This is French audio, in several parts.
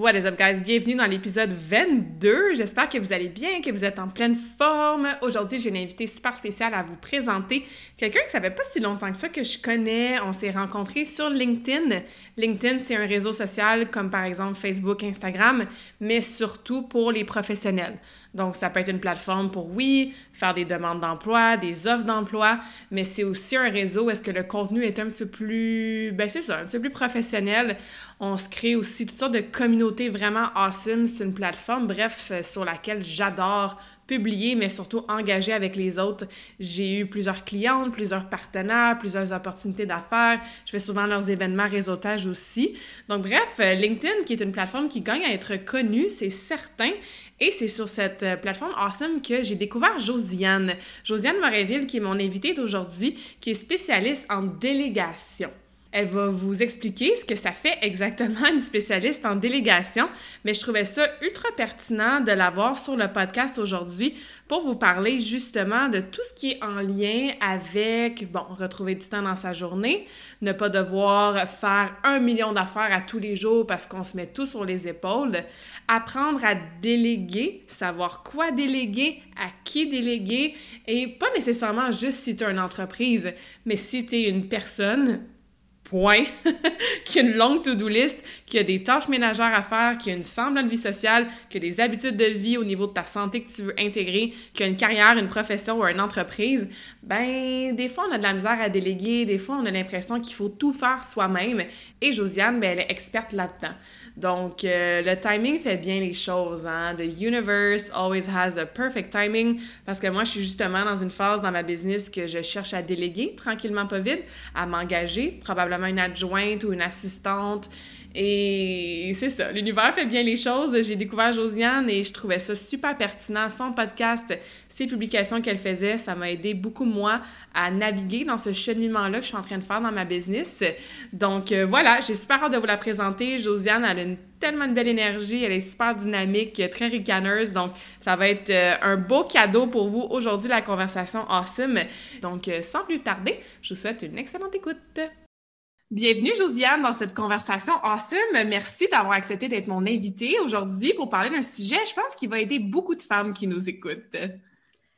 What is up, guys? Bienvenue dans l'épisode 22. J'espère que vous allez bien, que vous êtes en pleine forme. Aujourd'hui, j'ai une invitée super spéciale à vous présenter. Quelqu'un que ça fait pas si longtemps que ça que je connais. On s'est rencontrés sur LinkedIn. LinkedIn, c'est un réseau social comme par exemple Facebook, Instagram, mais surtout pour les professionnels. Donc, ça peut être une plateforme pour, oui, faire des demandes d'emploi, des offres d'emploi, mais c'est aussi un réseau est-ce que le contenu est un petit peu plus, ben c'est ça, un petit peu plus professionnel. On se crée aussi toutes sortes de communautés vraiment awesome. C'est une plateforme, bref, euh, sur laquelle j'adore publier, mais surtout engager avec les autres. J'ai eu plusieurs clientes, plusieurs partenaires, plusieurs opportunités d'affaires. Je fais souvent leurs événements réseautage aussi. Donc bref, euh, LinkedIn, qui est une plateforme qui gagne à être connue, c'est certain. Et c'est sur cette euh, plateforme Awesome que j'ai découvert Josiane. Josiane Moréville, qui est mon invitée d'aujourd'hui, qui est spécialiste en délégation. Elle va vous expliquer ce que ça fait exactement une spécialiste en délégation, mais je trouvais ça ultra pertinent de l'avoir sur le podcast aujourd'hui pour vous parler justement de tout ce qui est en lien avec, bon, retrouver du temps dans sa journée, ne pas devoir faire un million d'affaires à tous les jours parce qu'on se met tout sur les épaules, apprendre à déléguer, savoir quoi déléguer, à qui déléguer, et pas nécessairement juste si tu as une entreprise, mais si tu es une personne point, qui a une longue to-do list, qui a des tâches ménagères à faire, qui a une semblante vie sociale, qui a des habitudes de vie au niveau de ta santé que tu veux intégrer, qui a une carrière, une profession ou une entreprise, ben des fois on a de la misère à déléguer, des fois on a l'impression qu'il faut tout faire soi-même. Et Josiane, ben elle est experte là-dedans. Donc, euh, le timing fait bien les choses. Hein? The universe always has the perfect timing. Parce que moi, je suis justement dans une phase dans ma business que je cherche à déléguer tranquillement, pas vite, à m'engager, probablement une adjointe ou une assistante. Et c'est ça, l'univers fait bien les choses. J'ai découvert Josiane et je trouvais ça super pertinent. Son podcast, ses publications qu'elle faisait, ça m'a aidé beaucoup, moi, à naviguer dans ce cheminement-là que je suis en train de faire dans ma business. Donc euh, voilà, j'ai super hâte de vous la présenter. Josiane, elle a une, tellement de belle énergie, elle est super dynamique, très ricaneuse. Donc ça va être euh, un beau cadeau pour vous aujourd'hui, la conversation awesome. Donc euh, sans plus tarder, je vous souhaite une excellente écoute. Bienvenue Josiane dans cette conversation awesome. Merci d'avoir accepté d'être mon invitée aujourd'hui pour parler d'un sujet, je pense, qui va aider beaucoup de femmes qui nous écoutent.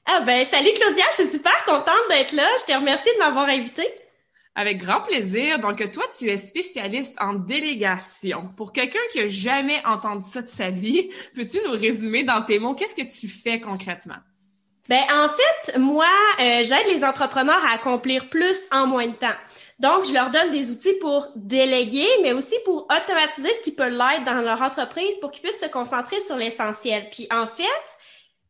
Ah ben salut Claudia, je suis super contente d'être là. Je te remercie de m'avoir invitée. Avec grand plaisir. Donc toi, tu es spécialiste en délégation. Pour quelqu'un qui a jamais entendu ça de sa vie, peux-tu nous résumer dans tes mots qu'est-ce que tu fais concrètement? Ben en fait, moi, euh, j'aide les entrepreneurs à accomplir plus en moins de temps. Donc, je leur donne des outils pour déléguer, mais aussi pour automatiser ce qui peut l'être dans leur entreprise pour qu'ils puissent se concentrer sur l'essentiel. Puis en fait,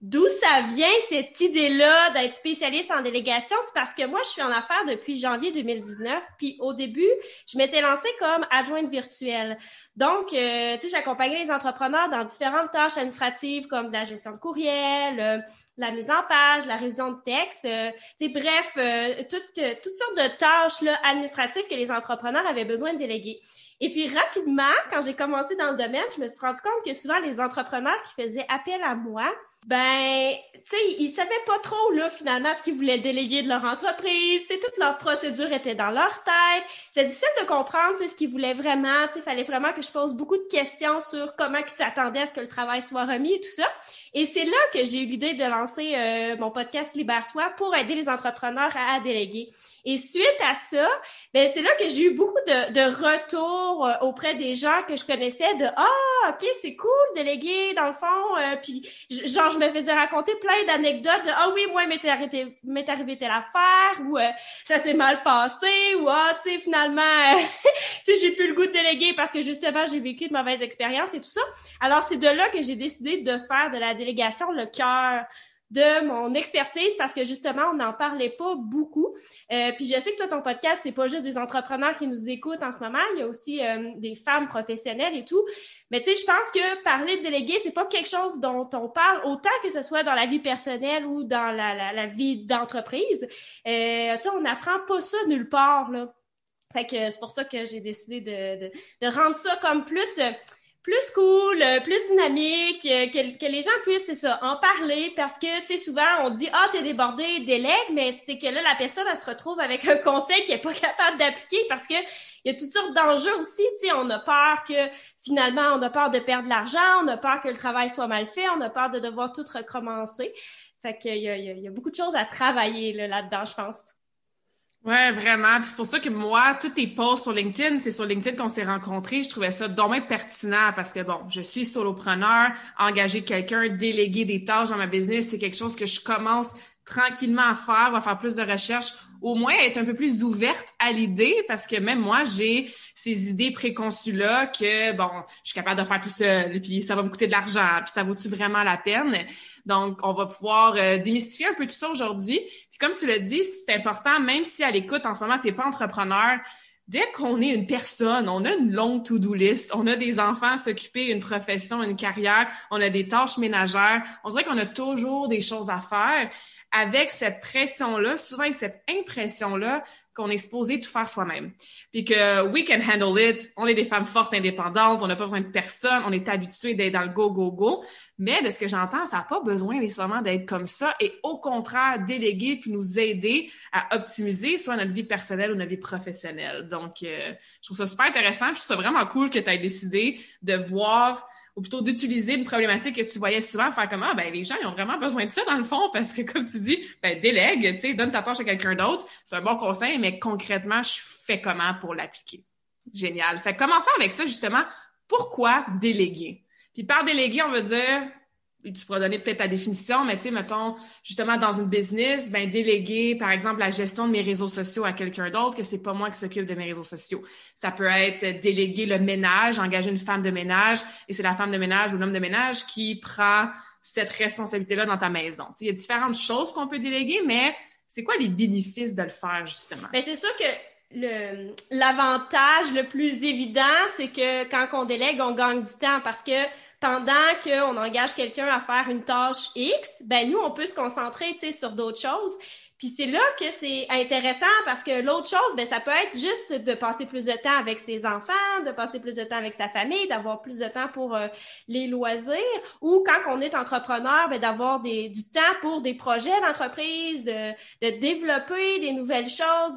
D'où ça vient cette idée-là d'être spécialiste en délégation? C'est parce que moi, je suis en affaires depuis janvier 2019. Puis au début, je m'étais lancée comme adjointe virtuelle. Donc, euh, tu sais, j'accompagnais les entrepreneurs dans différentes tâches administratives comme la gestion de courriel, euh, la mise en page, la révision de texte, euh, bref, euh, toutes, toutes sortes de tâches là, administratives que les entrepreneurs avaient besoin de déléguer. Et puis rapidement, quand j'ai commencé dans le domaine, je me suis rendu compte que souvent les entrepreneurs qui faisaient appel à moi, ben, tu sais, ils savaient pas trop, là, finalement, ce qu'ils voulaient déléguer de leur entreprise. Tu toute leur procédure était dans leur tête. C'est difficile de comprendre, ce qu'ils voulaient vraiment. Tu sais, fallait vraiment que je pose beaucoup de questions sur comment ils s'attendaient à ce que le travail soit remis et tout ça. Et c'est là que j'ai eu l'idée de lancer euh, mon podcast Libère-toi pour aider les entrepreneurs à déléguer. Et suite à ça, ben c'est là que j'ai eu beaucoup de, de retours euh, auprès des gens que je connaissais de ah ok c'est cool déléguer dans le fond euh, puis genre je me faisais raconter plein d'anecdotes de ah oui moi m'est arrivé m'est arrivé telle affaire ou euh, ça s'est mal passé ou ah tu sais finalement tu sais j'ai plus le goût de déléguer parce que justement j'ai vécu de mauvaises expériences et tout ça. Alors c'est de là que j'ai décidé de faire de la délégation le cœur de mon expertise parce que justement, on n'en parlait pas beaucoup. Euh, puis je sais que toi, ton podcast, c'est pas juste des entrepreneurs qui nous écoutent en ce moment, il y a aussi euh, des femmes professionnelles et tout. Mais tu sais, je pense que parler de déléguer, c'est pas quelque chose dont on parle autant que ce soit dans la vie personnelle ou dans la, la, vie d'entreprise. Euh, tu sais, on n'apprend pas ça nulle part, là. Fait que c'est pour ça que j'ai décidé de, de, de, rendre ça comme plus plus cool, euh, plus dynamique, euh, que, que les gens puissent, c'est ça, en parler parce que, tu sais, souvent, on dit, ah, t'es débordé, délègue, mais c'est que là, la personne, elle se retrouve avec un conseil qu'elle est pas capable d'appliquer parce que il y a toutes sortes d'enjeux aussi, tu sais, on a peur que, finalement, on a peur de perdre de l'argent, on a peur que le travail soit mal fait, on a peur de devoir tout recommencer. Fait qu'il y a, il y a beaucoup de choses à travailler là-dedans, je pense. Ouais, vraiment. Puis c'est pour ça que moi, tous tes posts sur LinkedIn, c'est sur LinkedIn qu'on s'est rencontrés. Je trouvais ça dommage pertinent parce que bon, je suis solopreneur, engager quelqu'un, déléguer des tâches dans ma business, c'est quelque chose que je commence tranquillement à faire, va faire plus de recherches, au moins être un peu plus ouverte à l'idée parce que même moi, j'ai ces idées préconçues là que bon, je suis capable de faire tout seul, puis ça va me coûter de l'argent, puis ça vaut-tu vraiment la peine? Donc, on va pouvoir euh, démystifier un peu tout ça aujourd'hui comme tu l'as dit, c'est important, même si à l'écoute, en ce moment, tu n'es pas entrepreneur, dès qu'on est une personne, on a une longue to-do list, on a des enfants à s'occuper, une profession, une carrière, on a des tâches ménagères, on dirait qu'on a toujours des choses à faire. Avec cette pression-là, souvent avec cette impression-là qu'on est supposé tout faire soi-même. Puis que we can handle it, on est des femmes fortes, indépendantes, on n'a pas besoin de personne, on est habitué d'être dans le go, go, go. Mais de ce que j'entends, ça n'a pas besoin nécessairement d'être comme ça et au contraire, déléguer puis nous aider à optimiser soit notre vie personnelle ou notre vie professionnelle. Donc, euh, je trouve ça super intéressant. Je trouve ça vraiment cool que tu aies décidé de voir ou plutôt d'utiliser une problématique que tu voyais souvent, faire comme ah ben les gens ils ont vraiment besoin de ça dans le fond parce que comme tu dis ben délègue, tu sais donne ta tâche à quelqu'un d'autre, c'est un bon conseil mais concrètement je fais comment pour l'appliquer? Génial. Fait commencer avec ça justement, pourquoi déléguer? Puis par déléguer, on veut dire tu pourras donner peut-être ta définition, mais tu sais, mettons, justement, dans une business, ben, déléguer, par exemple, la gestion de mes réseaux sociaux à quelqu'un d'autre, que c'est pas moi qui s'occupe de mes réseaux sociaux. Ça peut être déléguer le ménage, engager une femme de ménage, et c'est la femme de ménage ou l'homme de ménage qui prend cette responsabilité-là dans ta maison. Tu sais, il y a différentes choses qu'on peut déléguer, mais c'est quoi les bénéfices de le faire, justement? Ben, c'est sûr que le l'avantage le plus évident, c'est que quand on délègue, on gagne du temps parce que pendant qu'on engage quelqu'un à faire une tâche X, ben nous, on peut se concentrer sur d'autres choses. Puis c'est là que c'est intéressant parce que l'autre chose, ben ça peut être juste de passer plus de temps avec ses enfants, de passer plus de temps avec sa famille, d'avoir plus de temps pour euh, les loisirs, ou quand on est entrepreneur, ben d'avoir du temps pour des projets d'entreprise, de, de développer des nouvelles choses,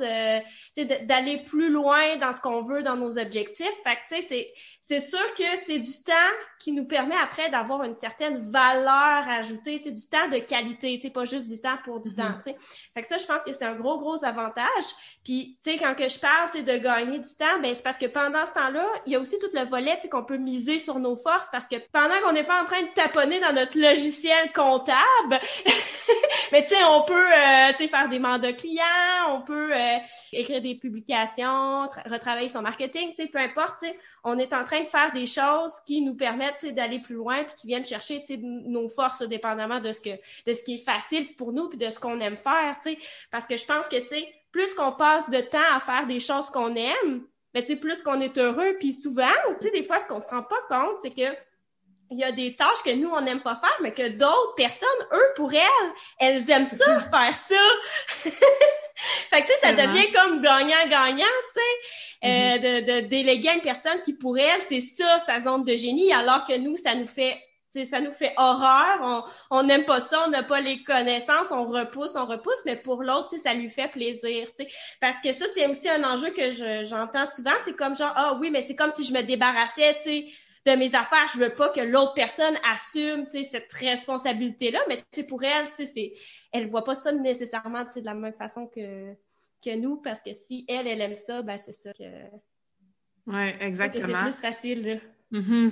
d'aller plus loin dans ce qu'on veut dans nos objectifs. Fait que tu sais c'est sûr que c'est du temps qui nous permet après d'avoir une certaine valeur ajoutée, tu sais, du temps de qualité, tu sais, pas juste du temps pour du temps, mm-hmm. tu sais. Fait que ça, je pense que c'est un gros, gros avantage. Puis, tu sais, quand que je parle, tu sais, de gagner du temps, ben c'est parce que pendant ce temps-là, il y a aussi tout le volet, tu sais, qu'on peut miser sur nos forces parce que pendant qu'on n'est pas en train de taponner dans notre logiciel comptable, mais tu sais, on peut, euh, tu sais, faire des mandats clients, on peut euh, écrire des publications, retravailler son marketing, tu sais, peu importe, tu sais, on est en train de faire des choses qui nous permettent d'aller plus loin puis qui viennent chercher nos forces dépendamment de ce qui est facile pour nous puis de ce qu'on aime faire parce que je pense que plus qu'on passe de temps à faire des choses qu'on aime ben, plus qu'on est heureux. Puis souvent aussi des fois ce qu'on se rend pas compte c'est que il y a des tâches que nous, on n'aime pas faire, mais que d'autres personnes, eux, pour elles, elles aiment ça, faire ça. fait que, tu sais, ça devient comme gagnant-gagnant, tu sais, euh, mm-hmm. de, de déléguer à une personne qui, pour elle, c'est ça, sa zone de génie, alors que nous, ça nous fait ça nous fait horreur, on n'aime pas ça, on n'a pas les connaissances, on repousse, on repousse, mais pour l'autre, ça lui fait plaisir. sais Parce que ça, c'est aussi un enjeu que j'entends souvent, c'est comme genre, ah oui, mais c'est comme si je me débarrassais, tu sais, de mes affaires, je veux pas que l'autre personne assume, tu sais, cette responsabilité-là, mais tu sais, pour elle, tu sais, c'est, elle voit pas ça nécessairement, tu sais, de la même façon que, que nous, parce que si elle, elle aime ça, ben c'est ça que... Ouais, exactement. C'est plus facile, là.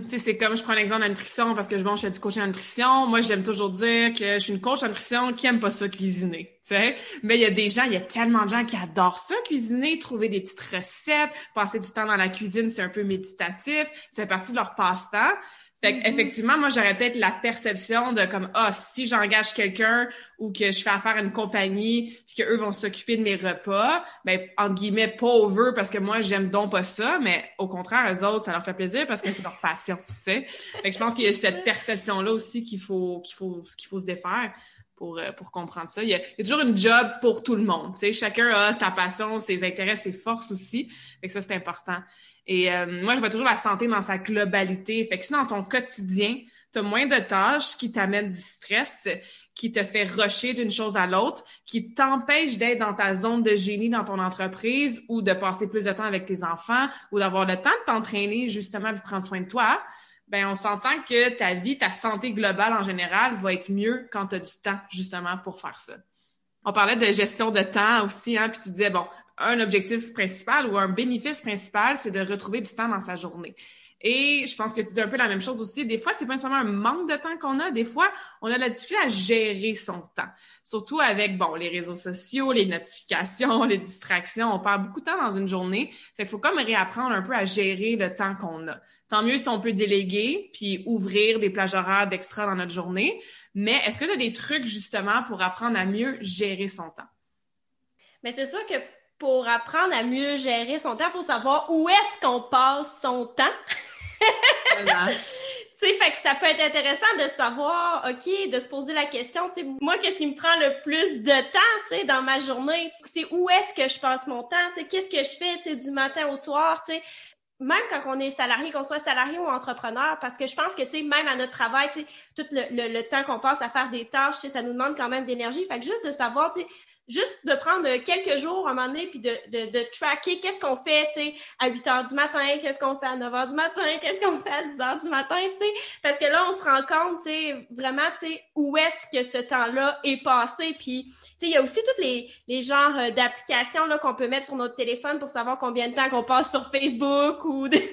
Sais, c'est comme je prends l'exemple de la nutrition parce que bon, je fais du coaching en nutrition. Moi, j'aime toujours dire que je suis une coach en nutrition qui aime pas ça cuisiner. Tu sais, mais il y a des gens, il y a tellement de gens qui adorent ça cuisiner, trouver des petites recettes, passer du temps dans la cuisine, c'est un peu méditatif, c'est partie de leur passe-temps. Fait mm-hmm. effectivement, moi, j'aurais peut-être la perception de comme, ah, si j'engage quelqu'un ou que je fais affaire à une compagnie puis qu'eux vont s'occuper de mes repas, ben, entre guillemets, pauvre parce que moi, j'aime donc pas ça, mais au contraire, eux autres, ça leur fait plaisir parce que c'est leur passion, tu sais. Fait que je pense qu'il y a cette perception-là aussi qu'il faut, qu'il faut, qu'il faut se défaire. Pour, euh, pour comprendre ça. Il y, a, il y, a, toujours une job pour tout le monde. Tu sais, chacun a sa passion, ses intérêts, ses forces aussi. Fait que ça, c'est important. Et euh, moi, je vois toujours la santé dans sa globalité. Fait que si dans ton quotidien, tu as moins de tâches qui t'amènent du stress, qui te fait rusher d'une chose à l'autre, qui t'empêche d'être dans ta zone de génie dans ton entreprise ou de passer plus de temps avec tes enfants ou d'avoir le temps de t'entraîner justement pour prendre soin de toi, ben on s'entend que ta vie, ta santé globale en général va être mieux quand tu as du temps justement pour faire ça. On parlait de gestion de temps aussi, hein, puis tu disais, bon, un objectif principal ou un bénéfice principal, c'est de retrouver du temps dans sa journée. Et je pense que tu dis un peu la même chose aussi. Des fois, c'est pas seulement un manque de temps qu'on a. Des fois, on a la difficulté à gérer son temps. Surtout avec, bon, les réseaux sociaux, les notifications, les distractions. On perd beaucoup de temps dans une journée. Fait qu'il faut comme réapprendre un peu à gérer le temps qu'on a. Tant mieux si on peut déléguer puis ouvrir des plages horaires d'extra dans notre journée. Mais est-ce que tu as des trucs justement pour apprendre à mieux gérer son temps? Mais c'est sûr que pour apprendre à mieux gérer son temps, il faut savoir où est-ce qu'on passe son temps. tu sais, fait que ça peut être intéressant de savoir, OK, de se poser la question, tu sais, moi, qu'est-ce qui me prend le plus de temps, tu sais, dans ma journée? C'est où est-ce que je passe mon temps, tu sais, qu'est-ce que je fais, tu sais, du matin au soir, tu sais? Même quand on est salarié, qu'on soit salarié ou entrepreneur, parce que je pense que, tu sais, même à notre travail, tu sais, tout le, le, temps qu'on passe à faire des tâches, tu sais, ça nous demande quand même d'énergie. Fait que juste de savoir, tu sais, juste de prendre quelques jours à un moment donné, puis de, de, de tracker qu'est-ce qu'on fait, tu sais, à 8 heures du matin, qu'est-ce qu'on fait à 9 heures du matin, qu'est-ce qu'on fait à 10 heures du matin, tu sais, parce que là, on se rend compte, tu sais, vraiment, tu sais, où est-ce que ce temps-là est passé, puis, tu sais, il y a aussi toutes les, les genres euh, d'applications, là, qu'on peut mettre sur notre téléphone pour savoir combien de temps qu'on passe sur Facebook ou des,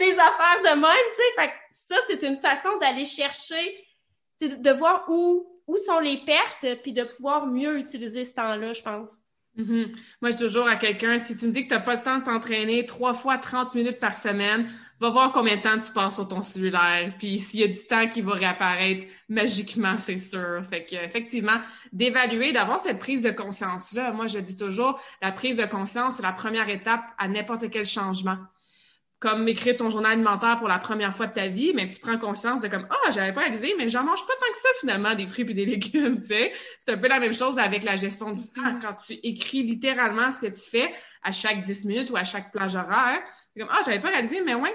affaires de même, tu sais, fait que ça, c'est une façon d'aller chercher, de voir où où sont les pertes, puis de pouvoir mieux utiliser ce temps-là, je pense. Mm-hmm. Moi, je dis toujours à quelqu'un, si tu me dis que tu n'as pas le temps de t'entraîner trois fois 30 minutes par semaine, va voir combien de temps tu passes sur ton cellulaire. Puis s'il y a du temps qui va réapparaître magiquement, c'est sûr. Fait que effectivement, d'évaluer, d'avoir cette prise de conscience-là. Moi, je dis toujours, la prise de conscience, c'est la première étape à n'importe quel changement comme écrire ton journal alimentaire pour la première fois de ta vie, mais tu prends conscience de comme ah oh, j'avais pas réalisé, mais j'en mange pas tant que ça finalement des fruits et des légumes, tu sais. C'est un peu la même chose avec la gestion du temps mm-hmm. quand tu écris littéralement ce que tu fais à chaque 10 minutes ou à chaque plage horaire. C'est comme ah j'avais pas réalisé, mais ouais,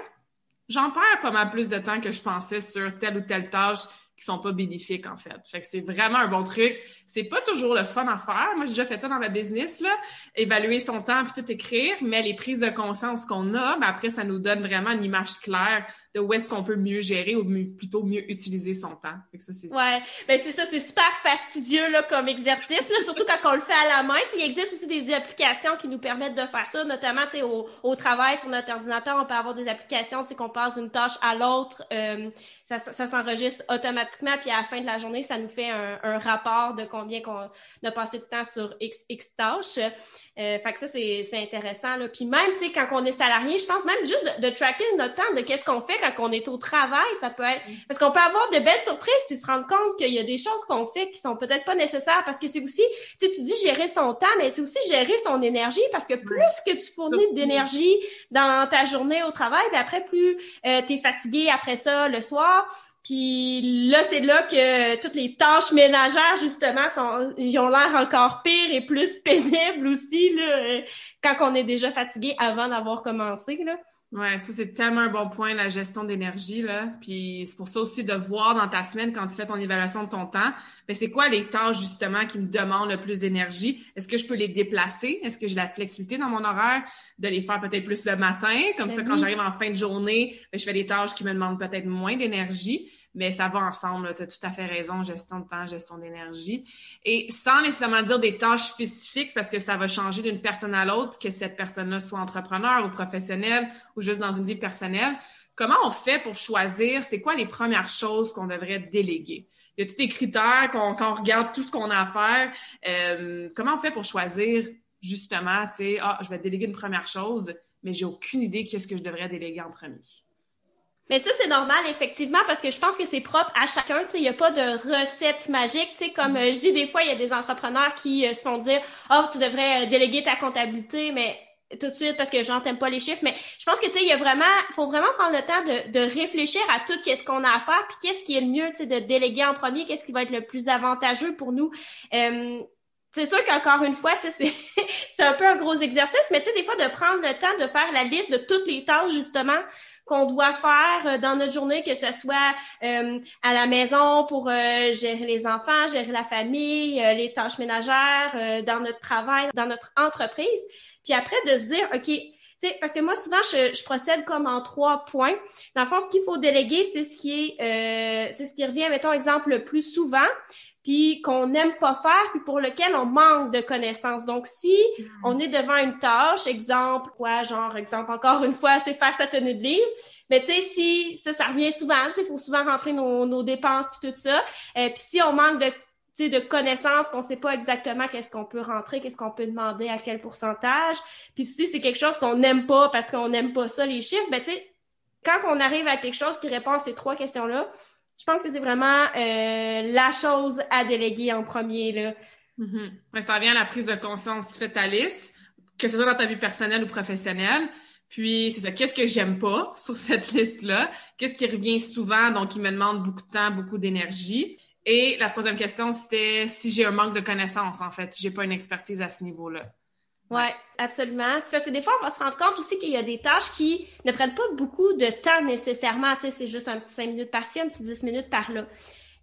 j'en perds pas mal plus de temps que je pensais sur telle ou telle tâche qui sont pas bénéfiques, en fait. C'est vraiment un bon truc. C'est pas toujours le fun à faire. Moi, j'ai déjà fait ça dans ma business, là. Évaluer son temps puis tout écrire, mais les prises de conscience qu'on a, ben après, ça nous donne vraiment une image claire de où est-ce qu'on peut mieux gérer ou plutôt mieux utiliser son temps. Ça, c'est Ouais. Ben, c'est ça, c'est super fastidieux, là, comme exercice, là, surtout quand on le fait à la main. il existe aussi des applications qui nous permettent de faire ça, notamment, au, au travail, sur notre ordinateur, on peut avoir des applications, qu'on passe d'une tâche à l'autre, euh, ça, ça s'enregistre automatiquement, puis à la fin de la journée, ça nous fait un, un rapport de combien qu'on a passé de temps sur X, X tâches. Euh, fait que ça, c'est intéressant. Là. Puis même, tu quand on est salarié, je pense même juste de, de tracker notre temps, de qu'est-ce qu'on fait quand on est au travail, ça peut être... Mm. Parce qu'on peut avoir de belles surprises puis se rendre compte qu'il y a des choses qu'on fait qui sont peut-être pas nécessaires parce que c'est aussi, tu sais, tu dis gérer son temps, mais c'est aussi gérer son énergie parce que plus que tu fournis d'énergie dans ta journée au travail, puis après, plus euh, tu es fatigué après ça le soir, puis là, c'est là que toutes les tâches ménagères, justement, sont, ils ont l'air encore pires et plus pénibles aussi, là, euh, quand on est déjà fatigué avant d'avoir commencé, là. Ouais, ça c'est tellement un bon point, la gestion d'énergie, là. Puis c'est pour ça aussi de voir dans ta semaine, quand tu fais ton évaluation de ton temps, ben c'est quoi les tâches justement qui me demandent le plus d'énergie? Est-ce que je peux les déplacer? Est-ce que j'ai la flexibilité dans mon horaire de les faire peut-être plus le matin? Comme ben ça, quand j'arrive en fin de journée, ben, je fais des tâches qui me demandent peut-être moins d'énergie. Mais ça va ensemble. Tu as tout à fait raison, gestion de temps, gestion d'énergie. Et sans nécessairement dire des tâches spécifiques, parce que ça va changer d'une personne à l'autre, que cette personne-là soit entrepreneur ou professionnelle ou juste dans une vie personnelle. Comment on fait pour choisir, c'est quoi les premières choses qu'on devrait déléguer? Il y a tous des critères quand on regarde tout ce qu'on a à faire. Euh, comment on fait pour choisir justement, tu sais, ah, je vais déléguer une première chose, mais j'ai aucune idée qu'est-ce que je devrais déléguer en premier? Mais ça, c'est normal, effectivement, parce que je pense que c'est propre à chacun. Il n'y a pas de recette magique. Sais, comme euh, je dis des fois, il y a des entrepreneurs qui euh, se font dire, oh, tu devrais déléguer ta comptabilité, mais tout de suite parce que j'en t'aime pas les chiffres, mais je pense que tu sais, il y a vraiment, faut vraiment prendre le temps de, de réfléchir à tout qu'est-ce qu'on a à faire, puis qu'est-ce qui est le mieux, de déléguer en premier, qu'est-ce qui va être le plus avantageux pour nous. Euh, c'est sûr qu'encore une fois, c'est un peu un gros exercice, mais tu sais, des fois, de prendre le temps de faire la liste de toutes les tâches, justement, qu'on doit faire euh, dans notre journée, que ce soit euh, à la maison pour gérer les enfants, gérer la famille, les tâches ménagères, dans notre travail, dans notre entreprise. Puis après, de se dire, OK, parce que moi, souvent, je, je, procède comme en trois points. Dans le fond, ce qu'il faut déléguer, c'est ce qui est, euh, c'est ce qui revient, mettons, exemple, le plus souvent, puis qu'on n'aime pas faire, puis pour lequel on manque de connaissances. Donc, si mm. on est devant une tâche, exemple, quoi, genre, exemple, encore une fois, c'est faire sa tenue de livre, mais tu sais, si ça, ça revient souvent, tu sais, il faut souvent rentrer nos, nos dépenses puis tout ça. Euh, puis si on manque de de connaissances qu'on sait pas exactement qu'est-ce qu'on peut rentrer, qu'est-ce qu'on peut demander, à quel pourcentage. Puis si c'est quelque chose qu'on n'aime pas parce qu'on n'aime pas ça, les chiffres, ben tu sais, quand on arrive à quelque chose qui répond à ces trois questions-là, je pense que c'est vraiment euh, la chose à déléguer en premier. Là. Mm-hmm. ça revient à la prise de conscience. Tu fais ta liste, que ce soit dans ta vie personnelle ou professionnelle. Puis, c'est ça, qu'est-ce que j'aime pas sur cette liste-là? Qu'est-ce qui revient souvent, donc qui me demande beaucoup de temps, beaucoup d'énergie? Et la troisième question, c'était si j'ai un manque de connaissances, en fait, si j'ai pas une expertise à ce niveau-là. Oui, absolument. Parce que des fois, on va se rendre compte aussi qu'il y a des tâches qui ne prennent pas beaucoup de temps nécessairement. Tu sais, c'est juste un petit 5 minutes par-ci, un petit 10 minutes par-là.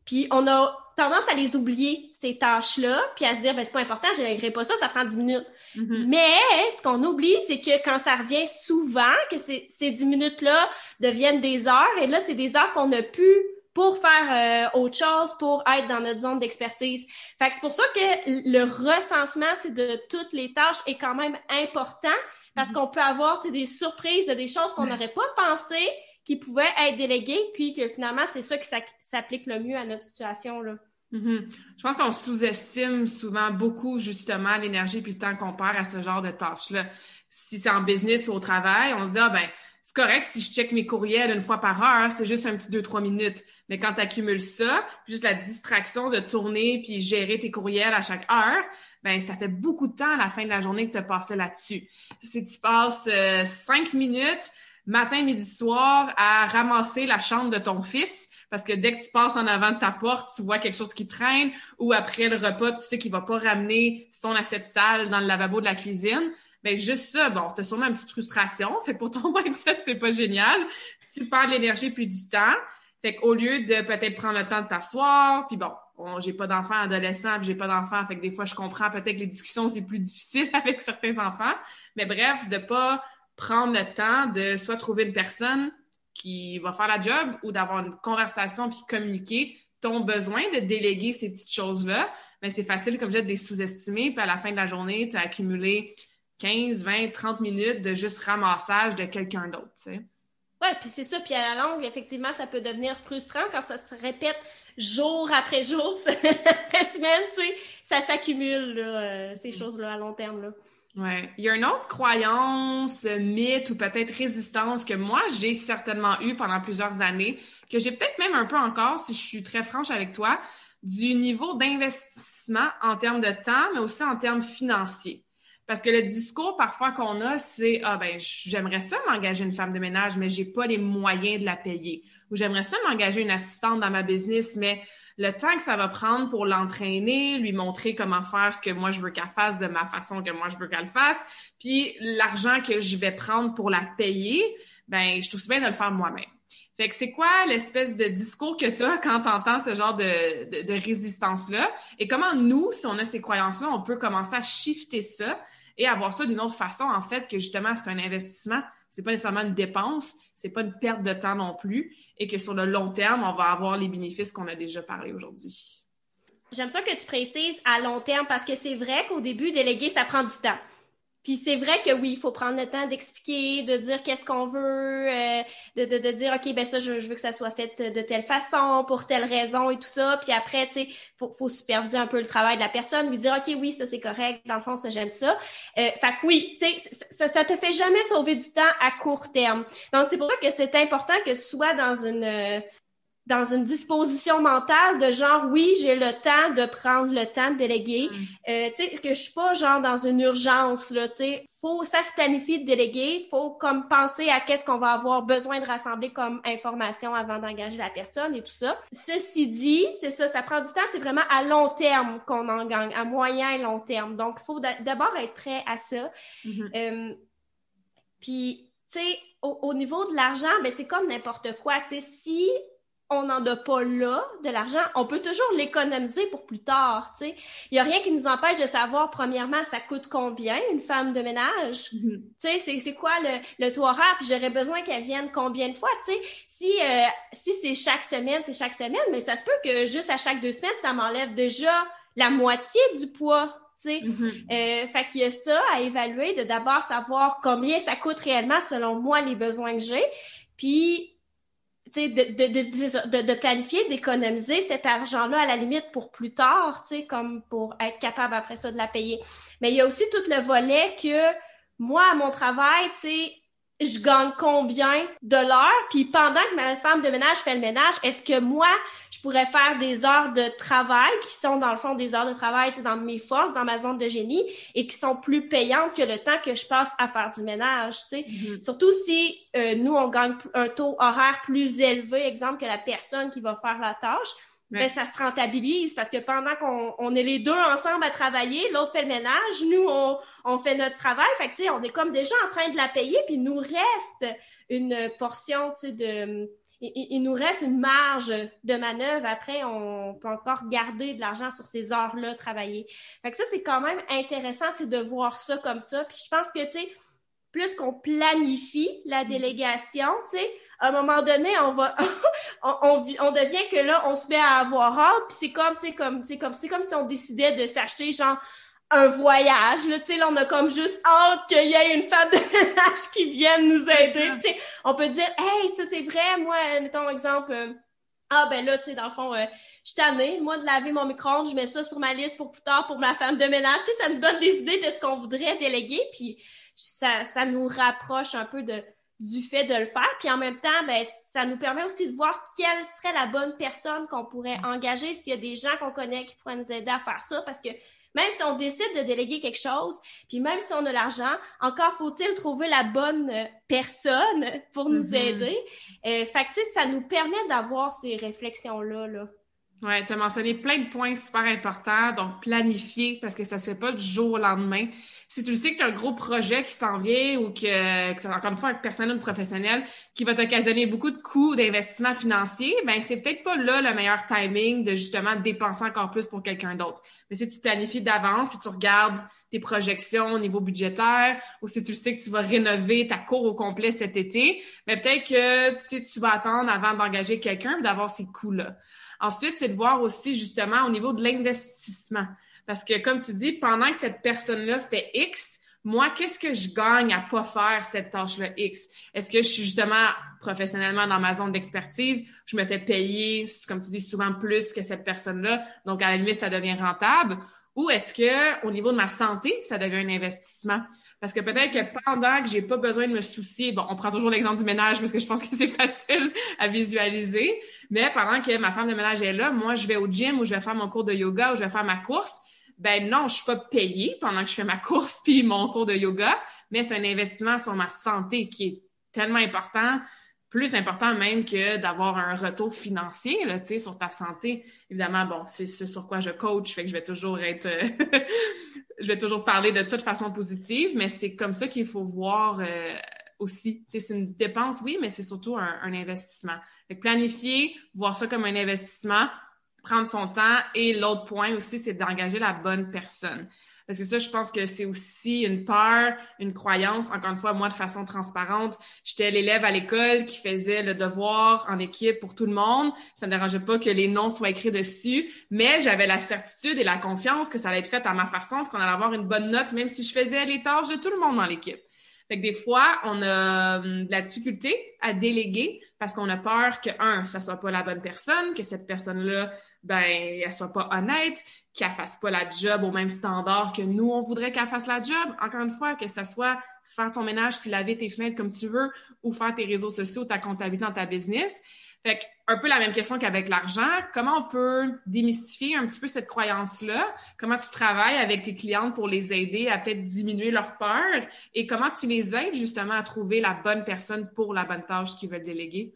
Puis on a tendance à les oublier, ces tâches-là, puis à se dire, ben c'est pas important, je n'aimerais pas ça, ça prend 10 minutes. Mm-hmm. Mais ce qu'on oublie, c'est que quand ça revient souvent, que ces, ces 10 minutes-là deviennent des heures, et là, c'est des heures qu'on a pu pour faire euh, autre chose, pour être dans notre zone d'expertise. Fait que c'est pour ça que le recensement de toutes les tâches est quand même important parce mm-hmm. qu'on peut avoir des surprises de des choses qu'on n'aurait pas pensé qui pouvaient être déléguées, puis que finalement, c'est ça qui s'applique le mieux à notre situation. Là. Mm-hmm. Je pense qu'on sous-estime souvent beaucoup justement l'énergie puis le temps qu'on perd à ce genre de tâches-là. Si c'est en business ou au travail, on se dit, ah ben, c'est correct si je check mes courriels une fois par heure, c'est juste un petit deux, trois minutes. Mais quand tu accumules ça, juste la distraction de tourner puis gérer tes courriels à chaque heure, ben ça fait beaucoup de temps à la fin de la journée que tu as passé là-dessus. Si tu passes euh, cinq minutes matin, midi, soir à ramasser la chambre de ton fils, parce que dès que tu passes en avant de sa porte, tu vois quelque chose qui traîne, ou après le repas, tu sais qu'il va pas ramener son assiette sale dans le lavabo de la cuisine, ben juste ça, bon, t'as sûrement une petite frustration. Fait que pour ton mindset, c'est pas génial. Tu perds de l'énergie puis du temps. Fait qu'au lieu de peut-être prendre le temps de t'asseoir, puis bon, j'ai pas d'enfants adolescents, puis j'ai pas d'enfants, fait que des fois je comprends peut-être que les discussions c'est plus difficile avec certains enfants, mais bref, de pas prendre le temps de soit trouver une personne qui va faire la job ou d'avoir une conversation puis communiquer ton besoin de déléguer ces petites choses-là, mais c'est facile comme j'ai de les sous-estimer, puis à la fin de la journée, tu as accumulé 15, 20, 30 minutes de juste ramassage de quelqu'un d'autre, tu sais. Ouais, puis c'est ça. Puis à la longue, effectivement, ça peut devenir frustrant quand ça se répète jour après jour, semaine après semaine, tu sais. Ça s'accumule, euh, ces choses-là, à long terme, là. Ouais. Il y a une autre croyance, mythe ou peut-être résistance que moi, j'ai certainement eu pendant plusieurs années, que j'ai peut-être même un peu encore, si je suis très franche avec toi, du niveau d'investissement en termes de temps, mais aussi en termes financiers. Parce que le discours parfois qu'on a, c'est ah ben j'aimerais ça m'engager une femme de ménage, mais j'ai pas les moyens de la payer. Ou j'aimerais ça m'engager une assistante dans ma business, mais le temps que ça va prendre pour l'entraîner, lui montrer comment faire ce que moi je veux qu'elle fasse de ma façon que moi je veux qu'elle fasse, puis l'argent que je vais prendre pour la payer, ben je trouve bien de le faire moi-même. Fait que c'est quoi l'espèce de discours que tu as quand tu entends ce genre de, de résistance-là? Et comment nous, si on a ces croyances-là, on peut commencer à shifter ça et avoir ça d'une autre façon, en fait, que justement, c'est un investissement c'est pas nécessairement une dépense, c'est pas une perte de temps non plus, et que sur le long terme, on va avoir les bénéfices qu'on a déjà parlé aujourd'hui. J'aime ça que tu précises à long terme parce que c'est vrai qu'au début, déléguer, ça prend du temps. Puis c'est vrai que oui, il faut prendre le temps d'expliquer, de dire qu'est-ce qu'on veut, euh, de, de, de, dire ok ben ça je, veux que ça soit fait de telle façon pour telle raison et tout ça. Puis après tu sais faut, faut superviser un peu le travail de la personne, lui dire ok oui ça c'est correct, dans le fond ça j'aime ça. Euh, fait que oui tu sais ça, ça te fait jamais sauver du temps à court terme. Donc c'est pour ça que c'est important que tu sois dans une euh, dans une disposition mentale de genre oui j'ai le temps de prendre le temps de déléguer. Mm. euh, tu sais que je suis pas genre dans une urgence là tu sais. Faut ça se planifie de déléguer. Faut comme penser à qu'est-ce qu'on va avoir besoin de rassembler comme information avant d'engager la personne et tout ça. Ceci dit c'est ça ça prend du temps. C'est vraiment à long terme qu'on en gagne à moyen et long terme. Donc il faut d'abord être prêt à ça. Mm-hmm. euh, puis tu sais au, au, niveau de l'argent ben c'est comme n'importe quoi tu sais. Si on n'en a pas là de l'argent, on peut toujours l'économiser pour plus tard, tu sais. Il y a rien qui nous empêche de savoir premièrement ça coûte combien une femme de ménage? Tu sais, c'est quoi le le taux horaire, puis j'aurais besoin qu'elle vienne combien de fois, tu sais? Si euh, si c'est chaque semaine, c'est chaque semaine, mais ça se peut que juste à chaque deux semaines, ça m'enlève déjà la moitié du poids. tu sais. Mm-hmm. euh, fait qu'il y a ça à évaluer, de d'abord savoir combien ça coûte réellement selon moi les besoins que j'ai, puis de, de, de, planifier, d'économiser cet argent-là à la limite pour plus tard, tu comme pour être capable après ça de la payer. Mais il y a aussi tout le volet que moi, mon travail, tu je gagne combien de l'heure, puis pendant que ma femme de ménage fait le ménage, est-ce que moi, je pourrais faire des heures de travail qui sont dans le fond des heures de travail dans mes forces, dans ma zone de génie, et qui sont plus payantes que le temps que je passe à faire du ménage, tu sais? Mm-hmm. Surtout si euh, nous, on gagne un taux horaire plus élevé, exemple, que la personne qui va faire la tâche ben, ça se rentabilise parce que pendant qu'on on est les deux ensemble à travailler, l'autre fait le ménage, nous, on, on fait notre travail. Fait que, tu sais, on est comme déjà en train de la payer, puis il nous reste une portion, tu sais, de... Il, nous reste une marge de manœuvre. Après, on peut encore garder de l'argent sur ces heures-là travailler. Fait que ça, c'est quand même intéressant, de voir ça comme ça. Puis je pense que, tu sais, plus qu'on planifie la mm. délégation, tu sais, à un moment donné, on va, on, on, devient que là, on se met à avoir hâte, puis c'est comme, tu sais, comme, c'est comme, c'est comme si on décidait de s'acheter genre un voyage, là, tu sais, là, on a comme juste hâte qu'il y ait une femme de ménage qui vienne nous aider, tu sais. On peut dire, hey, ça c'est vrai, moi, mettons exemple. Euh, ah ben là, tu sais, dans le fond, euh, je suis tannée, moi, de laver mon micro-ondes, je mets ça sur ma liste pour plus tard pour ma femme de ménage. Tu sais, ça nous donne des idées de ce qu'on voudrait déléguer, puis ça, ça nous rapproche un peu de, du fait de le faire. Puis en même temps, ben, ça nous permet aussi de voir quelle serait la bonne personne qu'on pourrait engager s'il y a des gens qu'on connaît qui pourraient nous aider à faire ça. Parce que même si on décide de déléguer quelque chose, puis même si on a l'argent, encore faut-il trouver la bonne personne pour nous mm-hmm. aider. Euh, fait que, ça nous permet d'avoir ces réflexions-là. Là. Ouais, tu as mentionné plein de points super importants. Donc, planifier, parce que ça se fait pas du jour au lendemain. Si tu le sais que tu as un gros projet qui s'en vient ou que, que encore une fois, avec personnel ou professionnel, qui va t'occasionner beaucoup de coûts d'investissement financier, ben, c'est peut-être pas là le meilleur timing de justement dépenser encore plus pour quelqu'un d'autre. Mais si tu planifies d'avance puis tu regardes tes projections au niveau budgétaire ou si tu sais que tu vas rénover ta cour au complet cet été, ben, peut-être que tu vas attendre avant d'engager quelqu'un d'avoir ces coûts-là. Ensuite, c'est de voir aussi justement au niveau de l'investissement. Parce que comme tu dis, pendant que cette personne-là fait X, moi, qu'est-ce que je gagne à pas faire cette tâche-là X? Est-ce que je suis justement professionnellement dans ma zone d'expertise? Je me fais payer, comme tu dis, souvent plus que cette personne-là. Donc, à la limite, ça devient rentable. Ou est-ce que, au niveau de ma santé, ça devient un investissement? Parce que peut-être que pendant que j'ai pas besoin de me soucier, bon, on prend toujours l'exemple du ménage parce que je pense que c'est facile à visualiser, mais pendant que ma femme de ménage est là, moi, je vais au gym ou je vais faire mon cours de yoga ou je vais faire ma course, ben non, je suis pas payée pendant que je fais ma course puis mon cours de yoga, mais c'est un investissement sur ma santé qui est tellement important plus important même que d'avoir un retour financier là, sur ta santé. Évidemment, bon, c'est sur quoi je coach, fait que je vais toujours être euh, je vais toujours parler de ça de façon positive, mais c'est comme ça qu'il faut voir euh, aussi. C'est une dépense, oui, mais c'est surtout un, investissement. Fait planifier, voir ça comme un investissement, prendre son temps et l'autre point aussi, c'est d'engager la bonne personne. Parce que ça, je pense que c'est aussi une peur, une croyance. Encore une fois, moi, de façon transparente, j'étais l'élève à l'école qui faisait le devoir en équipe pour tout le monde. Ça ne dérangeait pas que les noms soient écrits dessus, mais j'avais la certitude et la confiance que ça allait être fait à ma façon, qu'on allait avoir une bonne note, même si je faisais les tâches de tout le monde dans l'équipe. Fait que des fois, on a hum, de la difficulté à déléguer parce qu'on a peur que, un, ça soit pas la bonne personne, que cette personne-là, ben, elle soit pas honnête, qu'elle fasse pas la job au même standard que nous, on voudrait qu'elle fasse la job. Encore une fois, que ça soit faire ton ménage puis laver tes fenêtres comme tu veux ou faire tes réseaux sociaux, ta comptabilité dans ta business. Fait que, un peu la même question qu'avec l'argent. Comment on peut démystifier un petit peu cette croyance-là? Comment tu travailles avec tes clientes pour les aider à peut-être diminuer leur peur? Et comment tu les aides justement à trouver la bonne personne pour la bonne tâche qu'ils veulent déléguer?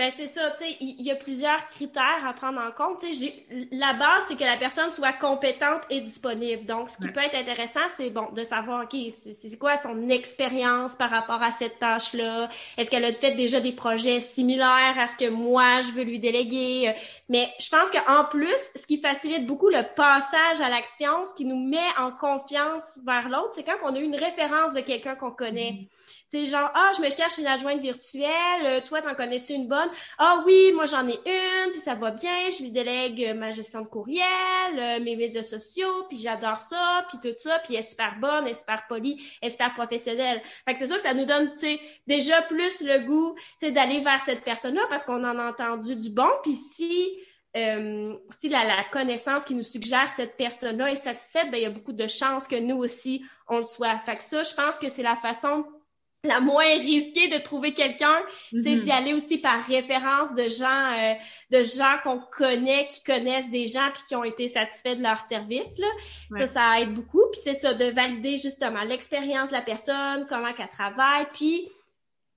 Ben c'est ça, tu sais, il y, a plusieurs critères à prendre en compte. Tu sais, la base, c'est que la personne soit compétente et disponible. Donc, ce qui peut être intéressant, c'est bon de savoir, ok, c'est quoi son expérience par rapport à cette tâche-là? Est-ce qu'elle a fait déjà des projets similaires à ce que moi je veux lui déléguer? Mais je pense qu'en plus, ce qui facilite beaucoup le passage à l'action, ce qui nous met en confiance vers l'autre, c'est quand on a une référence de quelqu'un qu'on connaît. Mm-hmm. C'est genre, ah, je me cherche une adjointe virtuelle, euh, toi, t'en connais-tu une bonne? Ah oui, moi, j'en ai une, puis ça va bien, je lui délègue euh, ma gestion de courriel, euh, mes médias sociaux, puis j'adore ça, puis tout ça, puis elle est super bonne, elle est super polie, elle est super professionnelle. Fait que c'est ça, ça nous donne, tu sais, déjà plus le goût, tu sais, d'aller vers cette personne-là, parce qu'on en a entendu du bon, puis si... Euh, si la, la, connaissance qui nous suggère cette personne-là est satisfaite, ben il y a beaucoup de chances que nous aussi on le soit. Fait que ça, je pense que c'est la façon la moins risquée de trouver quelqu'un, c'est mm-hmm. d'y aller aussi par référence de gens, euh, de gens qu'on connaît, qui connaissent des gens puis qui ont été satisfaits de leur service. Là. Ça, ça aide beaucoup. Puis c'est ça, de valider justement l'expérience de la personne, comment qu'elle travaille, puis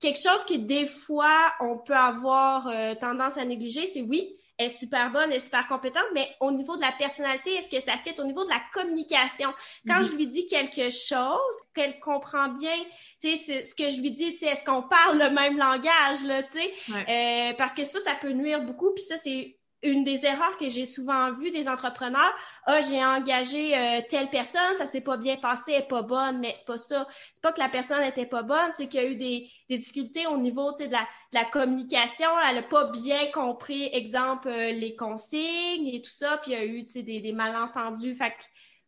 quelque chose que des fois on peut avoir euh, tendance à négliger, c'est oui, est super bonne, est super compétente, mais au niveau de la personnalité, est-ce que ça fit au niveau de la communication? Quand mm-hmm. je lui dis quelque chose, qu'elle comprend bien, tu sais, ce que je lui dis, tu sais, est-ce qu'on parle le même langage, là, tu sais? Euh, parce que ça, ça peut nuire beaucoup, puis ça, c'est une des erreurs que j'ai souvent vues des entrepreneurs, ah, j'ai engagé euh, telle personne, ça s'est pas bien passé, elle est pas bonne, mais c'est pas ça. C'est pas que la personne n'était pas bonne, c'est qu'il y a eu des, des difficultés au niveau de la, de la communication, elle a pas bien compris, exemple, euh, les consignes et tout ça, puis il y a eu des, des malentendus. Fait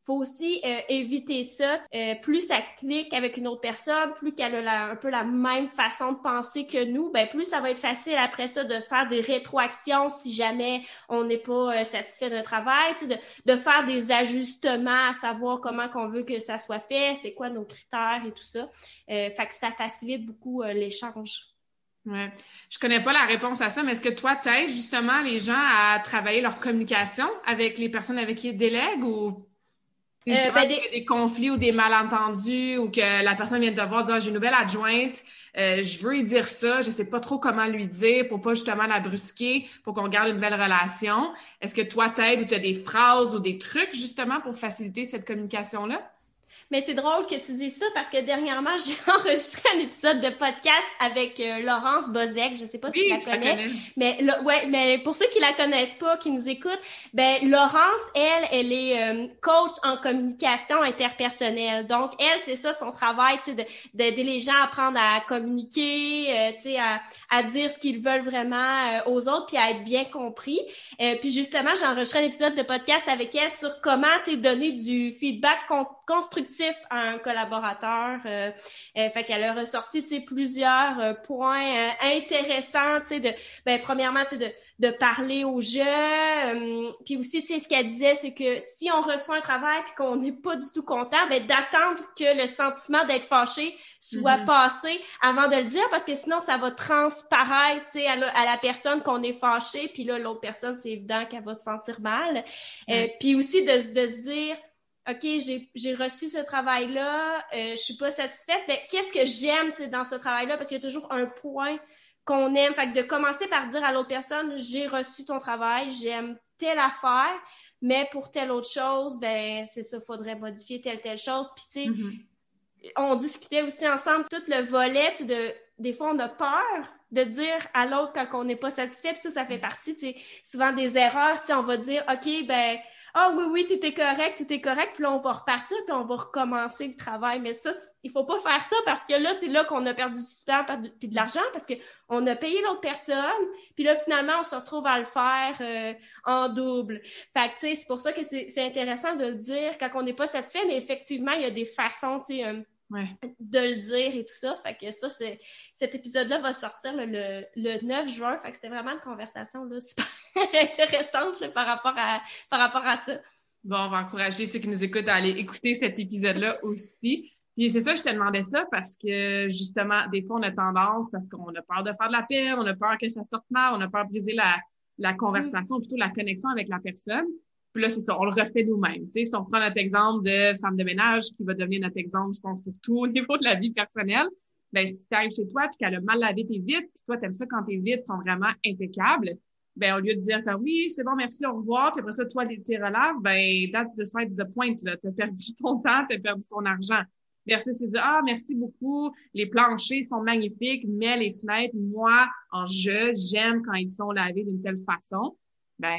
faut aussi euh, éviter ça. Euh, plus ça clique avec une autre personne, plus qu'elle a un peu la même façon de penser que nous, ben plus ça va être facile après ça de faire des rétroactions si jamais on n'est pas euh, satisfait d'un travail, de, de faire des ajustements à savoir comment qu'on veut que ça soit fait, c'est quoi nos critères et tout ça. fait que ça facilite beaucoup l'échange. Ouais. Je connais pas la réponse à ça, mais est-ce que toi, t'aides justement les gens à travailler leur communication avec les personnes avec qui ils délèguent ou? Euh, ben, des... des... conflits ou des malentendus ou que la personne vient de te voir dire j'ai une nouvelle adjointe, euh, je veux lui dire ça, je sais pas trop comment lui dire pour pas justement la brusquer, pour qu'on garde une belle relation. Est-ce que toi t'aides ou tu as des phrases ou des trucs justement pour faciliter cette communication-là? Mais c'est drôle que tu dises ça parce que dernièrement, j'ai enregistré un épisode de podcast avec euh, Laurence Bozek. Je sais pas si tu la connais. Mais ouais, mais pour ceux qui la connaissent pas, qui nous écoutent, ben Laurence, elle, elle est euh, coach en communication interpersonnelle. Donc elle, c'est ça son travail, tu sais, d'aider les gens à apprendre à communiquer, euh, tu sais, à, à dire ce qu'ils veulent vraiment aux autres, puis à être bien compris. puis justement, j'ai enregistré un épisode de podcast avec elle sur comment, tu sais, donner du feedback constructif à un collaborateur. Euh, euh, fait qu'elle a ressorti plusieurs euh, points intéressants, de ben, premièrement, de, de parler aux jeunes. puis aussi, ce qu'elle disait, c'est que si on reçoit un travail et qu'on n'est pas du tout content, ben, d'attendre que le sentiment d'être fâché soit mm-hmm. passé avant de le dire, parce que sinon, ça va transparaître à, à la personne qu'on est fâché, puis là, l'autre personne, c'est évident qu'elle va se sentir mal. puis aussi de, de se dire, OK, j'ai reçu ce travail-là, euh, je suis pas satisfaite, mais qu'est-ce que j'aime dans ce travail-là? Parce qu'il y a toujours un point qu'on aime. Fait que de commencer par dire à l'autre personne, j'ai reçu ton travail, j'aime telle affaire, mais pour telle autre chose, ben c'est ça, faudrait modifier telle, telle chose. Puis tu sais, mm-hmm. on discutait aussi ensemble tout le volet de des fois, on a peur de dire à l'autre quand on n'est pas satisfait. Puis ça, ça fait partie, tu sais, souvent des erreurs. Tu sais, on va dire, OK, ben, ah oui, oui, tout est correct, tout est correct. Puis là, on va repartir, puis on va recommencer le travail. Mais ça, il faut pas faire ça parce que là, c'est là qu'on a perdu du temps puis de l'argent parce qu'on a payé l'autre personne. Puis là, finalement, on se retrouve à le faire euh, en double. Fait que, tu sais, c'est pour ça que c'est intéressant de le dire quand on n'est pas satisfait. Mais effectivement, il y a des façons, tu sais, euh, de le dire et tout ça. Fait que ça, cet épisode-là va sortir le, le, 9 juin. Fait que c'était vraiment une conversation là, super intéressante par, rapport à, par rapport à ça. Bon, on va encourager ceux qui nous écoutent à aller écouter cet épisode-là aussi. Puis c'est ça, je te demandais ça parce que justement, des fois, on a tendance, parce qu'on a peur de faire de la paix, on a peur que ça sorte mal, on a peur de briser la, la conversation, plutôt la connexion avec la personne. Puis là, c'est ça, on le refait nous-mêmes. Tu si on prend notre exemple de femme de ménage, qui va devenir notre exemple, je pense, pour tout au niveau de la vie personnelle, ben si tu arrives chez toi puis qu'elle a mal lavé tes vitres, puis toi, t'aimes ça quand tes vitres sont vraiment impeccables, ben au lieu de dire que oui, c'est bon, merci, au revoir, puis après ça, toi, tes relaves, ben that's the side of the point, là. T'as perdu ton temps, t'as perdu ton argent. Versus, c'est dire, ah, merci beaucoup, les planchers sont magnifiques, mais les fenêtres, moi, en jeu, j'aime quand ils sont lavés d'une telle façon. Ben,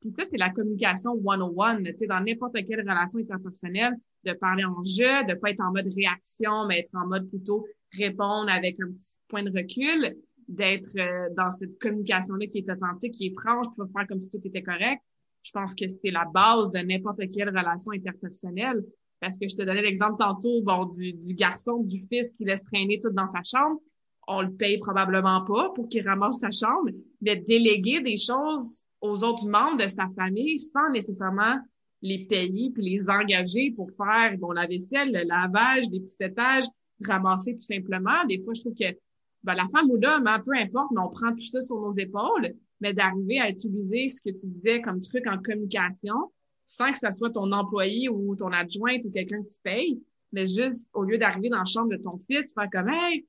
puis ça, c'est la communication one-on-one, tu sais, dans n'importe quelle relation interpersonnelle, de parler en jeu, de pas être en mode réaction, mais être en mode plutôt répondre avec un petit point de recul, d'être euh, dans cette communication-là qui est authentique, qui est franche, pour faire comme si tout était correct. Je pense que c'est la base de n'importe quelle relation interpersonnelle. Parce que je te donnais l'exemple tantôt, bon, du, du garçon, du fils qui laisse traîner tout dans sa chambre. On le paye probablement pas pour qu'il ramasse sa chambre, mais déléguer des choses aux autres membres de sa famille sans nécessairement les payer puis les engager pour faire bon la vaisselle, le lavage, l'épissettage, ramasser tout simplement. Des fois, je trouve que ben, la femme ou l'homme, hein, peu importe, mais on prend tout ça sur nos épaules, mais d'arriver à utiliser ce que tu disais comme truc en communication sans que ce soit ton employé ou ton adjointe ou quelqu'un qui paye, mais juste au lieu d'arriver dans la chambre de ton fils, faire comme Hey,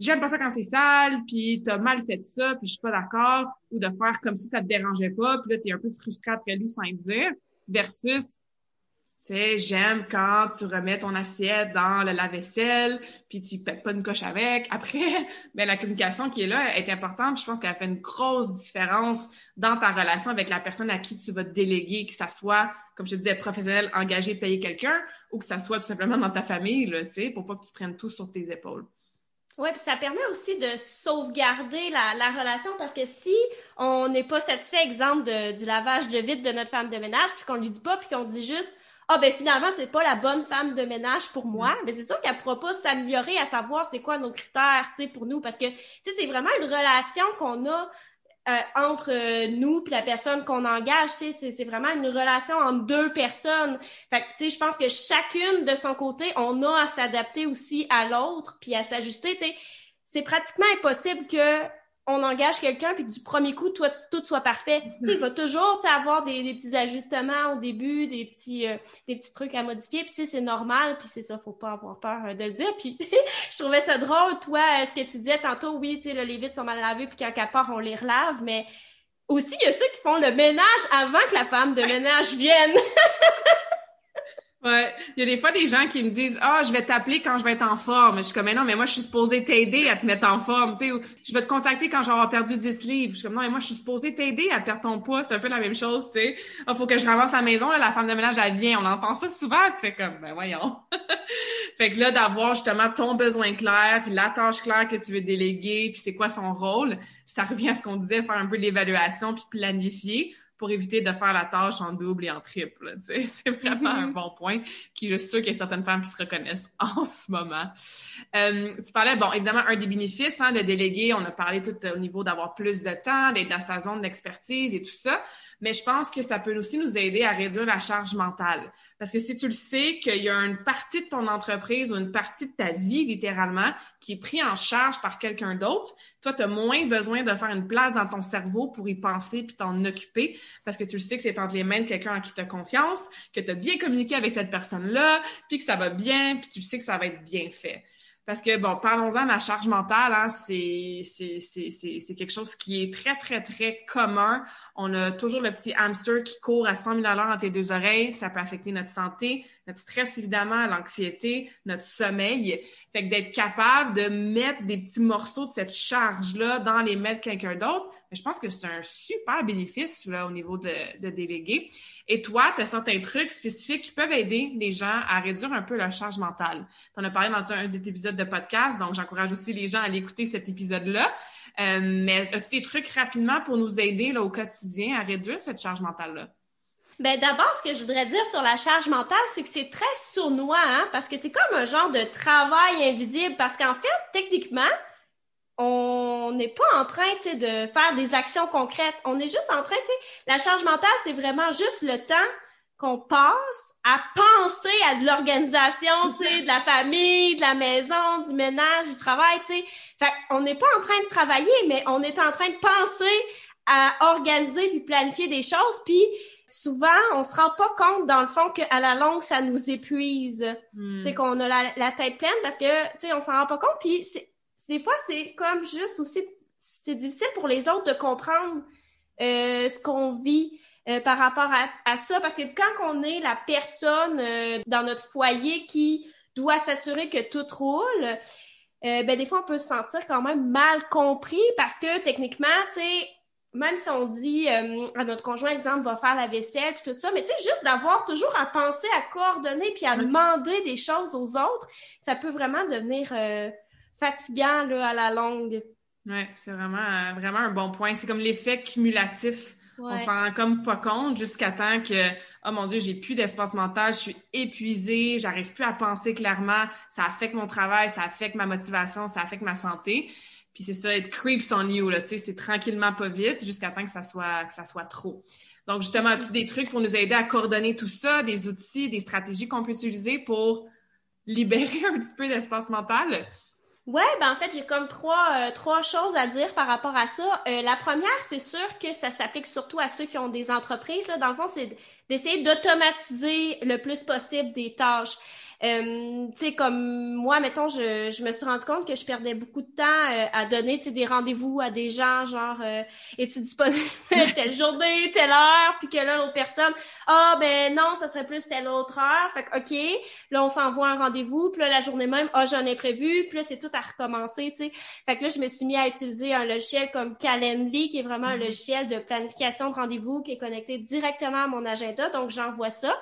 j'aime pas ça quand c'est sale, puis t'as mal fait ça, puis je suis pas d'accord, ou de faire comme si ça te dérangeait pas, puis là, t'es un peu frustré après lui sans le dire, versus, tu sais, j'aime quand tu remets ton assiette dans le lave-vaisselle, puis tu pètes pas une coche avec. Après, ben, la communication qui est là est importante, je pense qu'elle fait une grosse différence dans ta relation avec la personne à qui tu vas te déléguer, que ça soit, comme je te disais, professionnel, engagé, payer quelqu'un, ou que ça soit tout simplement dans ta famille, tu sais, pour pas que tu prennes tout sur tes épaules. Oui, puis ça permet aussi de sauvegarder la, la relation parce que si on n'est pas satisfait, exemple, de, du lavage de vide de notre femme de ménage, puis qu'on lui dit pas, puis qu'on dit juste ah ben finalement c'est pas la bonne femme de ménage pour moi, mais c'est sûr qu'elle pourra pas s'améliorer à savoir c'est quoi nos critères, tu sais pour nous parce que tu sais c'est vraiment une relation qu'on a entre euh, nous puis la personne qu'on engage, c'est vraiment une relation entre deux personnes. Je pense que chacune de son côté, on a à s'adapter aussi à l'autre puis à s'ajuster. C'est pratiquement impossible que on engage quelqu'un puis que du premier coup toi tout soit parfait. Il va toujours avoir des, petits ajustements au début, des petits euh, trucs à modifier. Puis c'est normal puis c'est ça, faut pas avoir peur de le dire. Puis je trouvais ça drôle toi ce que tu disais tantôt. Oui, les vitres sont mal lavées puis quand part on les relave, mais aussi il y a ceux qui font le ménage avant que la femme de ménage vienne. Ouais, il y a des fois des gens qui me disent "Ah, je vais t'appeler quand je vais être en forme." Je suis comme "Mais non, mais moi je suis supposée t'aider à te mettre en forme, tu sais, je vais te contacter quand j'aurai perdu 10 livres." Je suis comme "Non, mais moi je suis supposée t'aider à perdre ton poids, c'est un peu la même chose, tu sais. Ah, faut que je ramasse la maison, là, la femme de ménage elle vient, on entend ça souvent, tu fais comme "Ben voyons." fait que là d'avoir justement ton besoin clair, puis la tâche claire que tu veux déléguer, puis c'est quoi son rôle, ça revient à ce qu'on disait, faire un peu l'évaluation puis planifier pour éviter de faire la tâche en double et en triple. C'est vraiment un mm-hmm. bon point qui, je suis sûre qu'il y a certaines femmes qui se reconnaissent en ce moment. Euh, tu parlais, bon, évidemment, un des bénéfices hein, de déléguer, on a parlé tout au niveau d'avoir plus de temps, d'être dans sa zone d'expertise et tout ça mais je pense que ça peut aussi nous aider à réduire la charge mentale. Parce que si tu le sais qu'il y a une partie de ton entreprise ou une partie de ta vie, littéralement, qui est prise en charge par quelqu'un d'autre, toi, tu as moins besoin de faire une place dans ton cerveau pour y penser puis t'en occuper parce que tu le sais que c'est entre les mains de quelqu'un en qui tu as confiance, que tu as bien communiqué avec cette personne-là, puis que ça va bien, puis tu sais que ça va être bien fait. Parce que, bon, parlons-en la charge mentale, hein, c'est, c'est, quelque chose qui est très, très, très commun. On a toujours le petit hamster qui court à 100 000 à l'heure entre les deux oreilles. Ça peut affecter notre santé, notre stress, évidemment, l'anxiété, notre sommeil. Fait que d'être capable de mettre des petits morceaux de cette charge-là dans les mains de quelqu'un d'autre, je pense que c'est un super bénéfice là, au niveau de, de déléguer. Et toi, tu as certains trucs spécifiques qui peuvent aider les gens à réduire un peu leur charge mentale. Tu en as parlé dans un des épisodes de podcast, donc j'encourage aussi les gens à aller écouter cet épisode-là. Euh, mais as-tu des trucs rapidement pour nous aider là, au quotidien à réduire cette charge mentale-là? Ben d'abord, ce que je voudrais dire sur la charge mentale, c'est que c'est très sournois, hein, parce que c'est comme un genre de travail invisible, parce qu'en fait, techniquement, on n'est pas en train, de faire des actions concrètes. On est juste en train, la charge mentale, c'est vraiment juste le temps qu'on passe à penser à de l'organisation, tu sais, de la famille, de la maison, du ménage, du travail, tu sais. Fait on n'est pas en train de travailler, mais on est en train de penser à organiser puis planifier des choses, puis souvent, on se rend pas compte, dans le fond, qu'à la longue, ça nous épuise. Tu sais, qu'on a la, tête pleine parce que, tu sais, on s'en rend pas compte. Puis, des fois, c'est comme juste aussi, c'est difficile pour les autres de comprendre euh, ce qu'on vit euh, par rapport à, ça. Parce que quand on est la personne euh, dans notre foyer qui doit s'assurer que tout roule, ben, des fois, on peut se sentir quand même mal compris parce que, techniquement, tu sais, même si on dit euh, à notre conjoint, exemple, va faire la vaisselle puis tout ça, mais tu sais, juste d'avoir toujours à penser, à coordonner puis à demander des choses aux autres, ça peut vraiment devenir euh, fatigant là, à la longue. Oui, c'est vraiment, euh, vraiment un bon point. C'est comme l'effet cumulatif. On s'en rend comme pas compte jusqu'à temps que, oh mon Dieu, j'ai plus d'espace mental, je suis épuisée, j'arrive plus à penser clairement, ça affecte mon travail, ça affecte ma motivation, ça affecte ma santé. Puis c'est ça, être creeps on you, là, tu sais, c'est tranquillement pas vite jusqu'à temps que ça soit, que ça soit trop. Donc, justement, as-tu des trucs pour nous aider à coordonner tout ça, des outils, des stratégies qu'on peut utiliser pour libérer un petit peu d'espace mental? Ouais, ben en fait, j'ai comme trois, euh, trois choses à dire par rapport à ça. Euh, la première, c'est sûr que ça s'applique surtout à ceux qui ont des entreprises. Là. Dans le fond, c'est d'essayer d'automatiser le plus possible des tâches. Euh, tu sais, comme moi, mettons, je, je me suis rendu compte que je perdais beaucoup de temps euh, à donner, tu sais, des rendez-vous à des gens, genre, euh, es-tu disponible telle journée, telle heure, puis que là, l'autre personne, ah, ben non, ça serait plus telle autre heure. Fait que, OK, là, on s'envoie un rendez-vous, puis là, la journée même, ah, j'en ai prévu, puis là, c'est tout à recommencer, tu sais. Fait que là, je me suis mis à utiliser un logiciel comme Calendly, qui est vraiment un mm-hmm. logiciel de planification de rendez-vous qui est connecté directement à mon agenda. Donc, j'envoie ça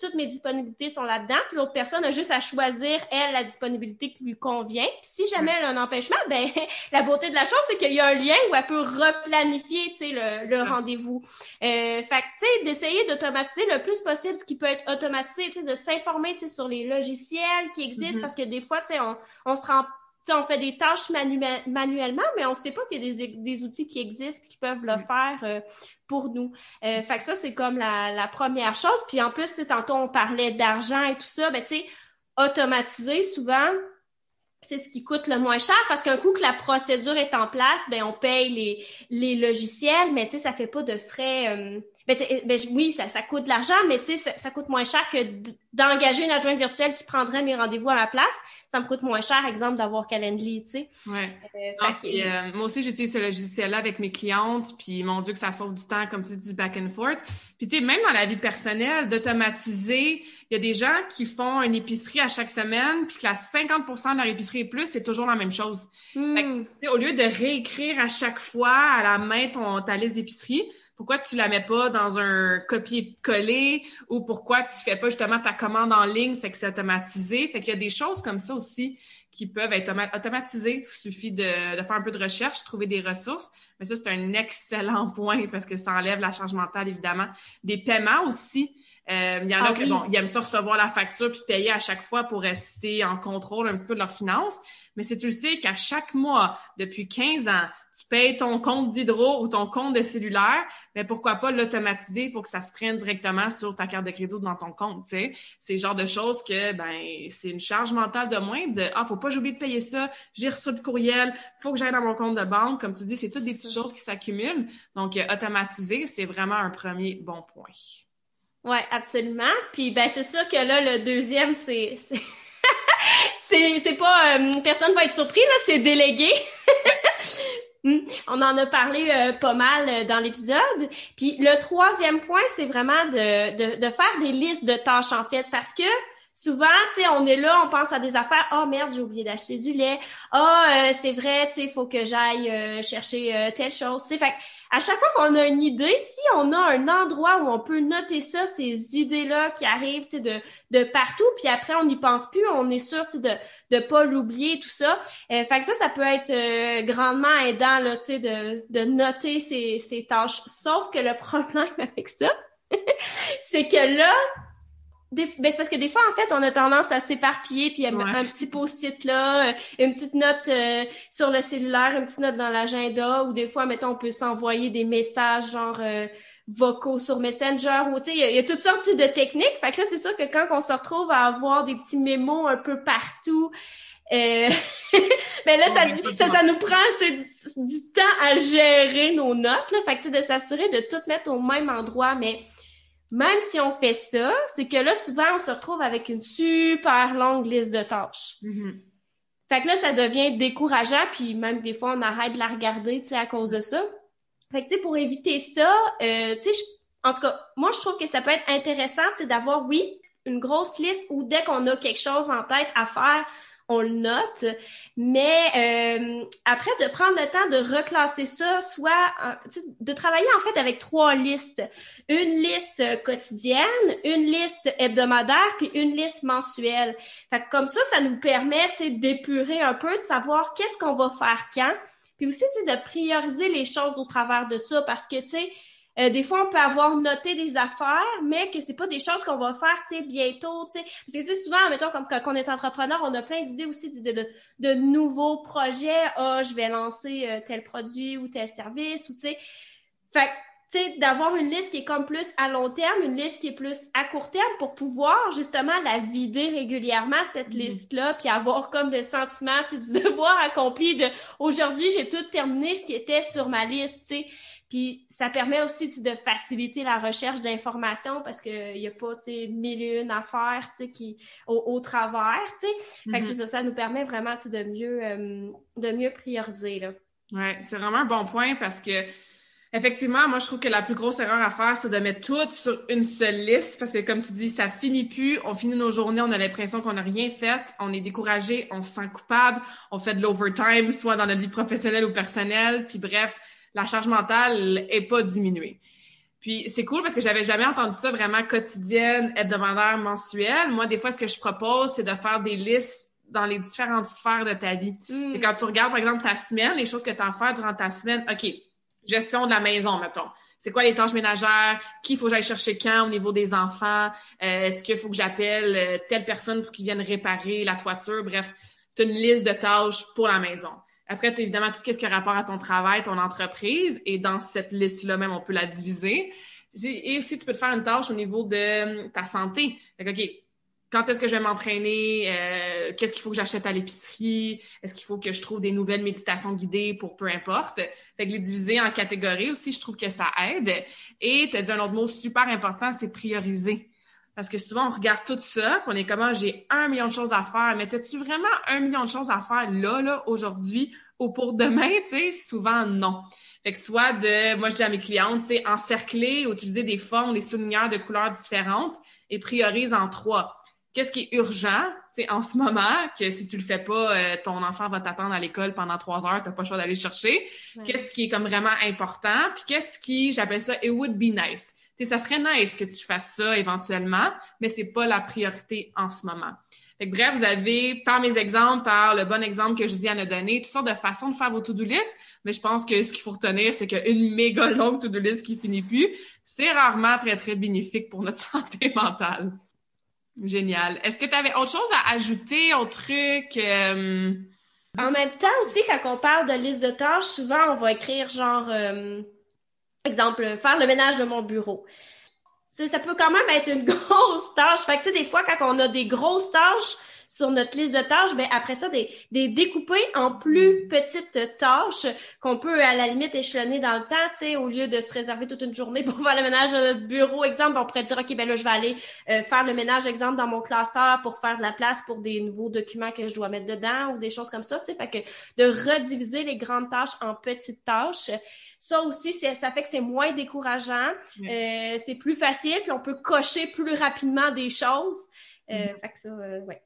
toutes mes disponibilités sont là-dedans, puis l'autre personne a juste à choisir, elle, la disponibilité qui lui convient. Puis si jamais elle a un empêchement, ben la beauté de la chose, c'est qu'il y a un lien où elle peut replanifier, tu sais, le, le rendez-vous. Euh, fait que, tu sais, d'essayer d'automatiser le plus possible ce qui peut être automatisé, tu sais, de s'informer, tu sais, sur les logiciels qui existent, mm-hmm. parce que des fois, tu sais, on, on se rend on fait des tâches manuellement, mais on ne sait pas qu'il y a des, des, outils qui existent qui peuvent le mm. faire euh, pour nous. Euh, fait que ça, c'est comme la, la, première chose. Puis en plus, tantôt, on parlait d'argent et tout ça. Ben, tu sais, automatiser, souvent, c'est ce qui coûte le moins cher parce qu'un coup que la procédure est en place, ben on paye les, les logiciels, mais tu sais, ça fait pas de frais. Euh, ben, ben, oui, ça, ça coûte de l'argent, mais tu sais, ça, ça, coûte moins cher que d'engager une adjointe virtuelle qui prendrait mes rendez-vous à ma place. Ça me coûte moins cher, exemple, d'avoir Calendly, tu sais. Ouais. Euh, euh, moi aussi, j'utilise ce logiciel-là avec mes clientes, puis mon Dieu que ça sauve du temps, comme tu dis, du back and forth. Puis tu sais, même dans la vie personnelle, d'automatiser, il y a des gens qui font une épicerie à chaque semaine, puis que la 50 de leur épicerie et plus, c'est toujours la même chose. Hmm. au lieu de réécrire à chaque fois à la main ton, ta liste d'épicerie, pourquoi tu la mets pas dans un copier-coller ou pourquoi tu fais pas justement ta commande en ligne, fait que c'est automatisé. Fait qu'il y a des choses comme ça aussi qui peuvent être automatisées. Il suffit de, faire un peu de recherche, trouver des ressources. Mais ça, c'est un excellent point parce que ça enlève la charge mentale, évidemment. Des paiements aussi. Euh, il y en a ah qui bon, ils aiment ça recevoir la facture puis payer à chaque fois pour rester en contrôle un petit peu de leurs finances. Mais si tu le sais qu'à chaque mois, depuis 15 ans, tu payes ton compte d'hydro ou ton compte de cellulaire, mais pourquoi pas l'automatiser pour que ça se prenne directement sur ta carte de crédit ou dans ton compte, tu sais? C'est le genre de choses que, ben, c'est une charge mentale de moins de, ah, faut pas j'oublie de payer ça, j'ai reçu le courriel, faut que j'aille dans mon compte de banque. Comme tu dis, c'est toutes des petites choses qui s'accumulent. Donc, euh, automatiser, c'est vraiment un premier bon point. Ouais, absolument. Puis ben c'est sûr que là le deuxième c'est c'est c'est pas euh, personne va être surpris là, c'est délégué. Hmm. On en a parlé euh, pas mal euh, dans l'épisode. Puis le troisième point, c'est vraiment de, de, de, faire des listes de tâches en fait, parce que souvent, tu sais, on est là, on pense à des affaires. Oh merde, j'ai oublié d'acheter du lait. Oh, c'est vrai, tu sais, faut que j'aille euh, chercher euh, telle chose. Tu sais, fait à chaque fois qu'on a une idée, si on a un endroit où on peut noter ça, ces idées-là qui arrivent, tu sais, de, de partout, puis après on n'y pense plus, on est sûr, de de pas l'oublier, tout ça. fait que ça, ça peut être grandement aidant, là, tu sais, de, de noter ces, ces tâches. Sauf que le problème avec ça, c'est que là, ben c'est parce que des fois, en fait, on a tendance à s'éparpiller, puis ouais. un petit post-it là, euh, une petite note euh, sur le cellulaire, une petite note dans l'agenda, ou des fois, mettons, on peut s'envoyer des messages genre euh, vocaux sur Messenger, ou tu sais, il y, a toutes sortes de techniques. Fait que là, c'est sûr que quand on se retrouve à avoir des petits mémos un peu partout, euh... ben là, ça, ça, nous prend du, du, temps à gérer nos notes. Là. Fait que de s'assurer de tout mettre au même endroit, mais même si on fait ça, c'est que là, souvent, on se retrouve avec une super longue liste de tâches. Mm-hmm. Fait que là, ça devient décourageant, puis même des fois, on arrête de la regarder, tu sais, à cause de ça. Fait que, tu sais, pour éviter ça, euh, tu sais, en tout cas, moi, je trouve que ça peut être intéressant, tu d'avoir, oui, une grosse liste où dès qu'on a quelque chose en tête à faire, on le note, mais euh, après de prendre le temps de reclasser ça, soit de travailler en fait avec trois listes, une liste quotidienne, une liste hebdomadaire, puis une liste mensuelle. Fait que comme ça, ça nous permet d'épurer un peu, de savoir qu'est-ce qu'on va faire quand, puis aussi de prioriser les choses au travers de ça, parce que tu sais euh, des fois, on peut avoir noté des affaires, mais que c'est pas des choses qu'on va faire, tu sais, bientôt, tu sais. Parce que, tu sais, souvent, mettons, quand on est entrepreneur, on a plein d'idées aussi de, de, de, nouveaux projets. Ah, je vais lancer euh, tel produit ou tel service, ou tu sais. Fait d'avoir une liste qui est comme plus à long terme, une liste qui est plus à court terme pour pouvoir justement la vider régulièrement, cette mm-hmm. liste-là, puis avoir comme le sentiment du devoir accompli de aujourd'hui, j'ai tout terminé ce qui était sur ma liste, tu sais. Puis ça permet aussi de faciliter la recherche d'informations parce qu'il n'y a pas, tu sais, mille et une affaires, tu sais, qui, au, travers, tu sais. Fait que mm-hmm. ça, ça nous permet vraiment, de mieux, euh, de mieux prioriser, là. Ouais, c'est vraiment un bon point parce que Effectivement, moi, je trouve que la plus grosse erreur à faire, c'est de mettre tout sur une seule liste parce que, comme tu dis, ça finit plus. On finit nos journées, on a l'impression qu'on n'a rien fait, on est découragé, on se sent coupable, on fait de l'overtime, soit dans notre vie professionnelle ou personnelle. Puis bref, la charge mentale est pas diminuée. Puis c'est cool parce que j'avais jamais entendu ça vraiment quotidienne, hebdomadaire, mensuelle. Moi, des fois, ce que je propose, c'est de faire des listes dans les différentes sphères de ta vie. Mm. Et quand tu regardes, par exemple, ta semaine, les choses que tu as à faire durant ta semaine, OK, gestion de la maison, mettons. C'est quoi les tâches ménagères? Qui faut que j'aille chercher quand au niveau des enfants? Euh, est-ce qu'il faut que j'appelle euh, telle personne pour qu'ils viennent réparer la toiture? Bref, tu as une liste de tâches pour la maison. Après, tu as évidemment tout ce qui a rapport à ton travail, ton entreprise. Et dans cette liste-là même, on peut la diviser. Et aussi, tu peux te faire une tâche au niveau de hum, ta santé. Fait OK, quand est-ce que je vais m'entraîner, euh, qu'est-ce qu'il faut que j'achète à l'épicerie, est-ce qu'il faut que je trouve des nouvelles méditations guidées pour peu importe? Fait que les diviser en catégories aussi, je trouve que ça aide. Et tu as dit un autre mot super important, c'est prioriser. Parce que souvent, on regarde tout ça, puis on est comme, ah, j'ai un million de choses à faire. Mais as-tu vraiment un million de choses à faire là, là, aujourd'hui ou pour demain? Tu sais, souvent, non. Fait que soit de, moi, je dis à mes clientes, tu sais, encercler, utiliser des formes, des souligneurs de couleurs différentes et priorise en trois qu'est-ce qui est urgent en ce moment, que si tu le fais pas, euh, ton enfant va t'attendre à l'école pendant trois heures, tu n'as pas le choix d'aller chercher. Qu'est-ce qui est comme vraiment important, puis qu'est-ce qui, j'appelle ça, it would be nice. sais, ça serait nice que tu fasses ça éventuellement, mais c'est pas la priorité en ce moment. Fait que, bref, vous avez, par mes exemples, par le bon exemple que je dis à nous donner, toutes sortes de façons de faire vos to-do list, mais je pense que ce qu'il faut retenir, c'est qu'une méga longue to-do list qui finit plus, c'est rarement très, très bénéfique pour notre santé mentale. Génial. Est-ce que tu avais autre chose à ajouter au truc? Euh? En même temps aussi, quand on parle de liste de tâches, souvent on va écrire genre, euh, exemple, faire le ménage de mon bureau. ça peut quand même être une grosse tâche. Fait que tu sais, des fois, quand on a des grosses tâches, sur notre liste de tâches, ben après ça, des, des découper en plus petites tâches qu'on peut à la limite échelonner dans le temps, tu sais, au lieu de se réserver toute une journée pour faire le ménage de notre bureau, exemple, on pourrait dire, OK, ben là, je vais aller euh, faire le ménage, exemple, dans mon classeur pour faire de la place pour des nouveaux documents que je dois mettre dedans ou des choses comme ça, tu sais, fait que de rediviser les grandes tâches en petites tâches, ça aussi, ça fait que c'est moins décourageant, euh, c'est plus facile, puis on peut cocher plus rapidement des choses. Euh, mm-hmm. Fait que ça, euh, ouais.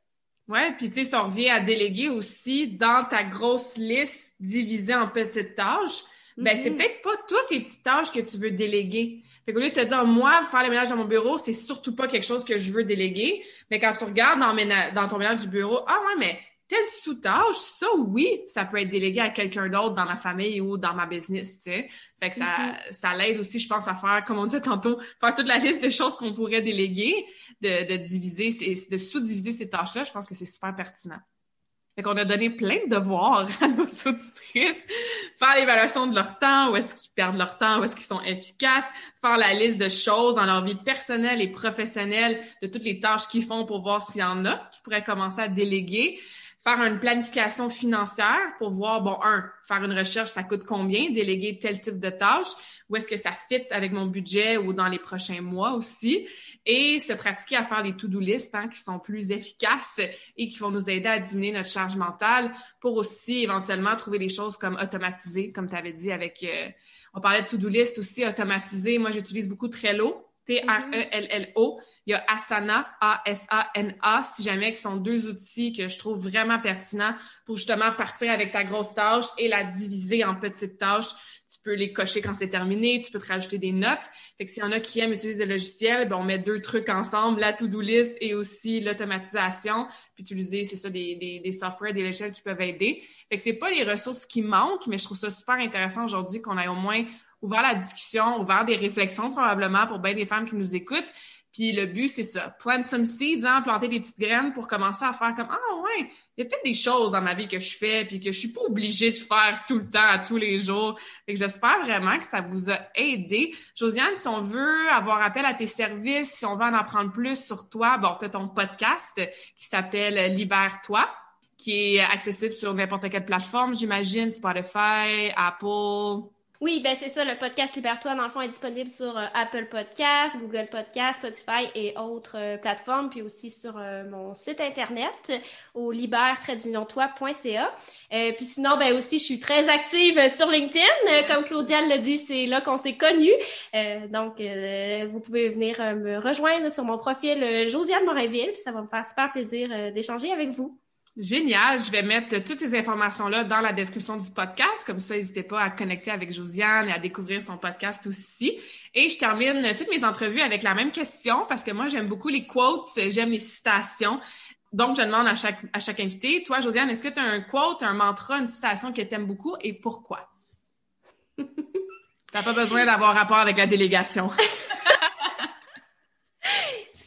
Ouais, puis tu sais, ça revient à déléguer aussi dans ta grosse liste divisée en petites tâches. Ben, c'est mm-hmm. peut-être pas toutes les petites tâches que tu veux déléguer. Fait qu'au lieu de te dire, moi, faire le ménage dans mon bureau, c'est surtout pas quelque chose que je veux déléguer. Mais quand tu regardes dans, dans ton ménage du bureau, ah ouais, mais telle sous-tâche, ça, oui, ça peut être délégué à quelqu'un d'autre dans ma famille ou dans ma business, tu sais. Fait que ça, mm-hmm. ça l'aide aussi, je pense, à faire, comme on disait tantôt, faire toute la liste de choses qu'on pourrait déléguer, de, de diviser, de sous-diviser ces tâches-là. Je pense que c'est super pertinent. Fait qu'on a donné plein de devoirs à nos auditrices. Faire l'évaluation de leur temps, où est-ce qu'ils perdent leur temps, où est-ce qu'ils sont efficaces, faire la liste de choses dans leur vie personnelle et professionnelle de toutes les tâches qu'ils font pour voir s'il y en a qui pourraient commencer à déléguer faire une planification financière pour voir, bon, un, faire une recherche, ça coûte combien, déléguer tel type de tâche, où est-ce que ça fit avec mon budget ou dans les prochains mois aussi, et se pratiquer à faire des to-do lists hein, qui sont plus efficaces et qui vont nous aider à diminuer notre charge mentale pour aussi éventuellement trouver des choses comme automatiser, comme tu avais dit avec, euh, on parlait de to-do list aussi, automatiser. Moi, j'utilise beaucoup Trello T-R-E-L-L-O. Il y a Asana, A-S-A-N-A, si jamais, qui sont deux outils que je trouve vraiment pertinents pour justement partir avec ta grosse tâche et la diviser en petites tâches. Tu peux les cocher quand c'est terminé, tu peux te rajouter des notes. Fait que s'il y en a qui aiment utiliser le logiciel, ben on met deux trucs ensemble, la to-do list et aussi l'automatisation, puis utiliser, c'est ça, des, des, des softwares, des logiciels qui peuvent aider. Fait que c'est pas les ressources qui manquent, mais je trouve ça super intéressant aujourd'hui qu'on ait au moins ouvert la discussion, ouvert des réflexions probablement pour bien des femmes qui nous écoutent. Puis le but, c'est ça. Plant some seeds, hein, planter des petites graines pour commencer à faire comme Ah ouais, il y a peut-être des choses dans ma vie que je fais puis que je suis pas obligée de faire tout le temps, tous les jours. Fait que j'espère vraiment que ça vous a aidé. Josiane, si on veut avoir appel à tes services, si on veut en apprendre plus sur toi, bon, tu as ton podcast qui s'appelle Libère-toi qui est accessible sur n'importe quelle plateforme, j'imagine, Spotify, Apple, oui, ben c'est ça, le podcast Libère-toi, dans le fond, est disponible sur euh, Apple Podcast, Google Podcast, Spotify et autres euh, plateformes, puis aussi sur euh, mon site internet au libère toi.ca. puis sinon, ben aussi, je suis très active sur LinkedIn. comme Claudia l'a dit, c'est là qu'on s'est connus. donc, vous pouvez venir me rejoindre sur mon profil Josiane Morinville, ça va me faire super plaisir d'échanger avec vous. Génial. Je vais mettre toutes ces informations-là dans la description du podcast. Comme ça, n'hésitez pas à connecter avec Josiane et à découvrir son podcast aussi. Et je termine toutes mes entrevues avec la même question parce que moi, j'aime beaucoup les quotes, j'aime les citations. Donc, je demande à chaque, à chaque invité, toi, Josiane, est-ce que tu as un quote, un mantra, une citation que tu beaucoup et pourquoi? Ça n'a pas besoin d'avoir rapport avec la délégation.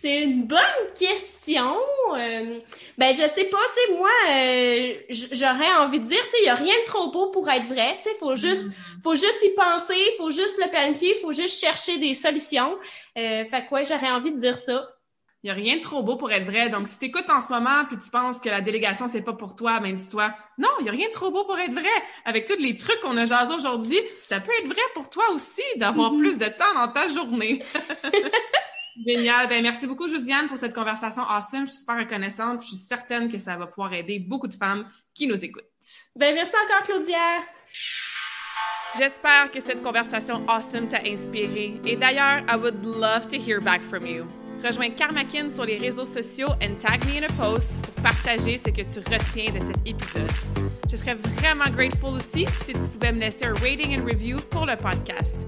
C'est une bonne question. Euh, ben, je sais pas, tu sais, moi, euh, j'aurais envie de dire, tu sais, il y a rien de trop beau pour être vrai, tu sais, faut juste, mm. faut juste y penser, faut juste le planifier, faut juste chercher des solutions. Euh, fait quoi, j'aurais envie de dire ça. Il y a rien de trop beau pour être vrai. Donc, si tu écoutes en ce moment puis tu penses que la délégation, c'est pas pour toi, ben dis-toi, non, il y a rien de trop beau pour être vrai. Avec tous les trucs qu'on a jasé aujourd'hui, ça peut être vrai pour toi aussi d'avoir mm-hmm. plus de temps dans ta journée. Génial. Ben, merci beaucoup, Josiane, pour cette conversation awesome. Je suis super reconnaissante. Je suis certaine que ça va pouvoir aider beaucoup de femmes qui nous écoutent. Ben, merci encore, Claudia. J'espère que cette conversation awesome t'a inspiré. Et d'ailleurs, I would love to hear back from you. Rejoins Karmakin sur les réseaux sociaux and tag me in a post pour partager ce que tu retiens de cet épisode. Je serais vraiment grateful aussi si tu pouvais me laisser un rating and review pour le podcast.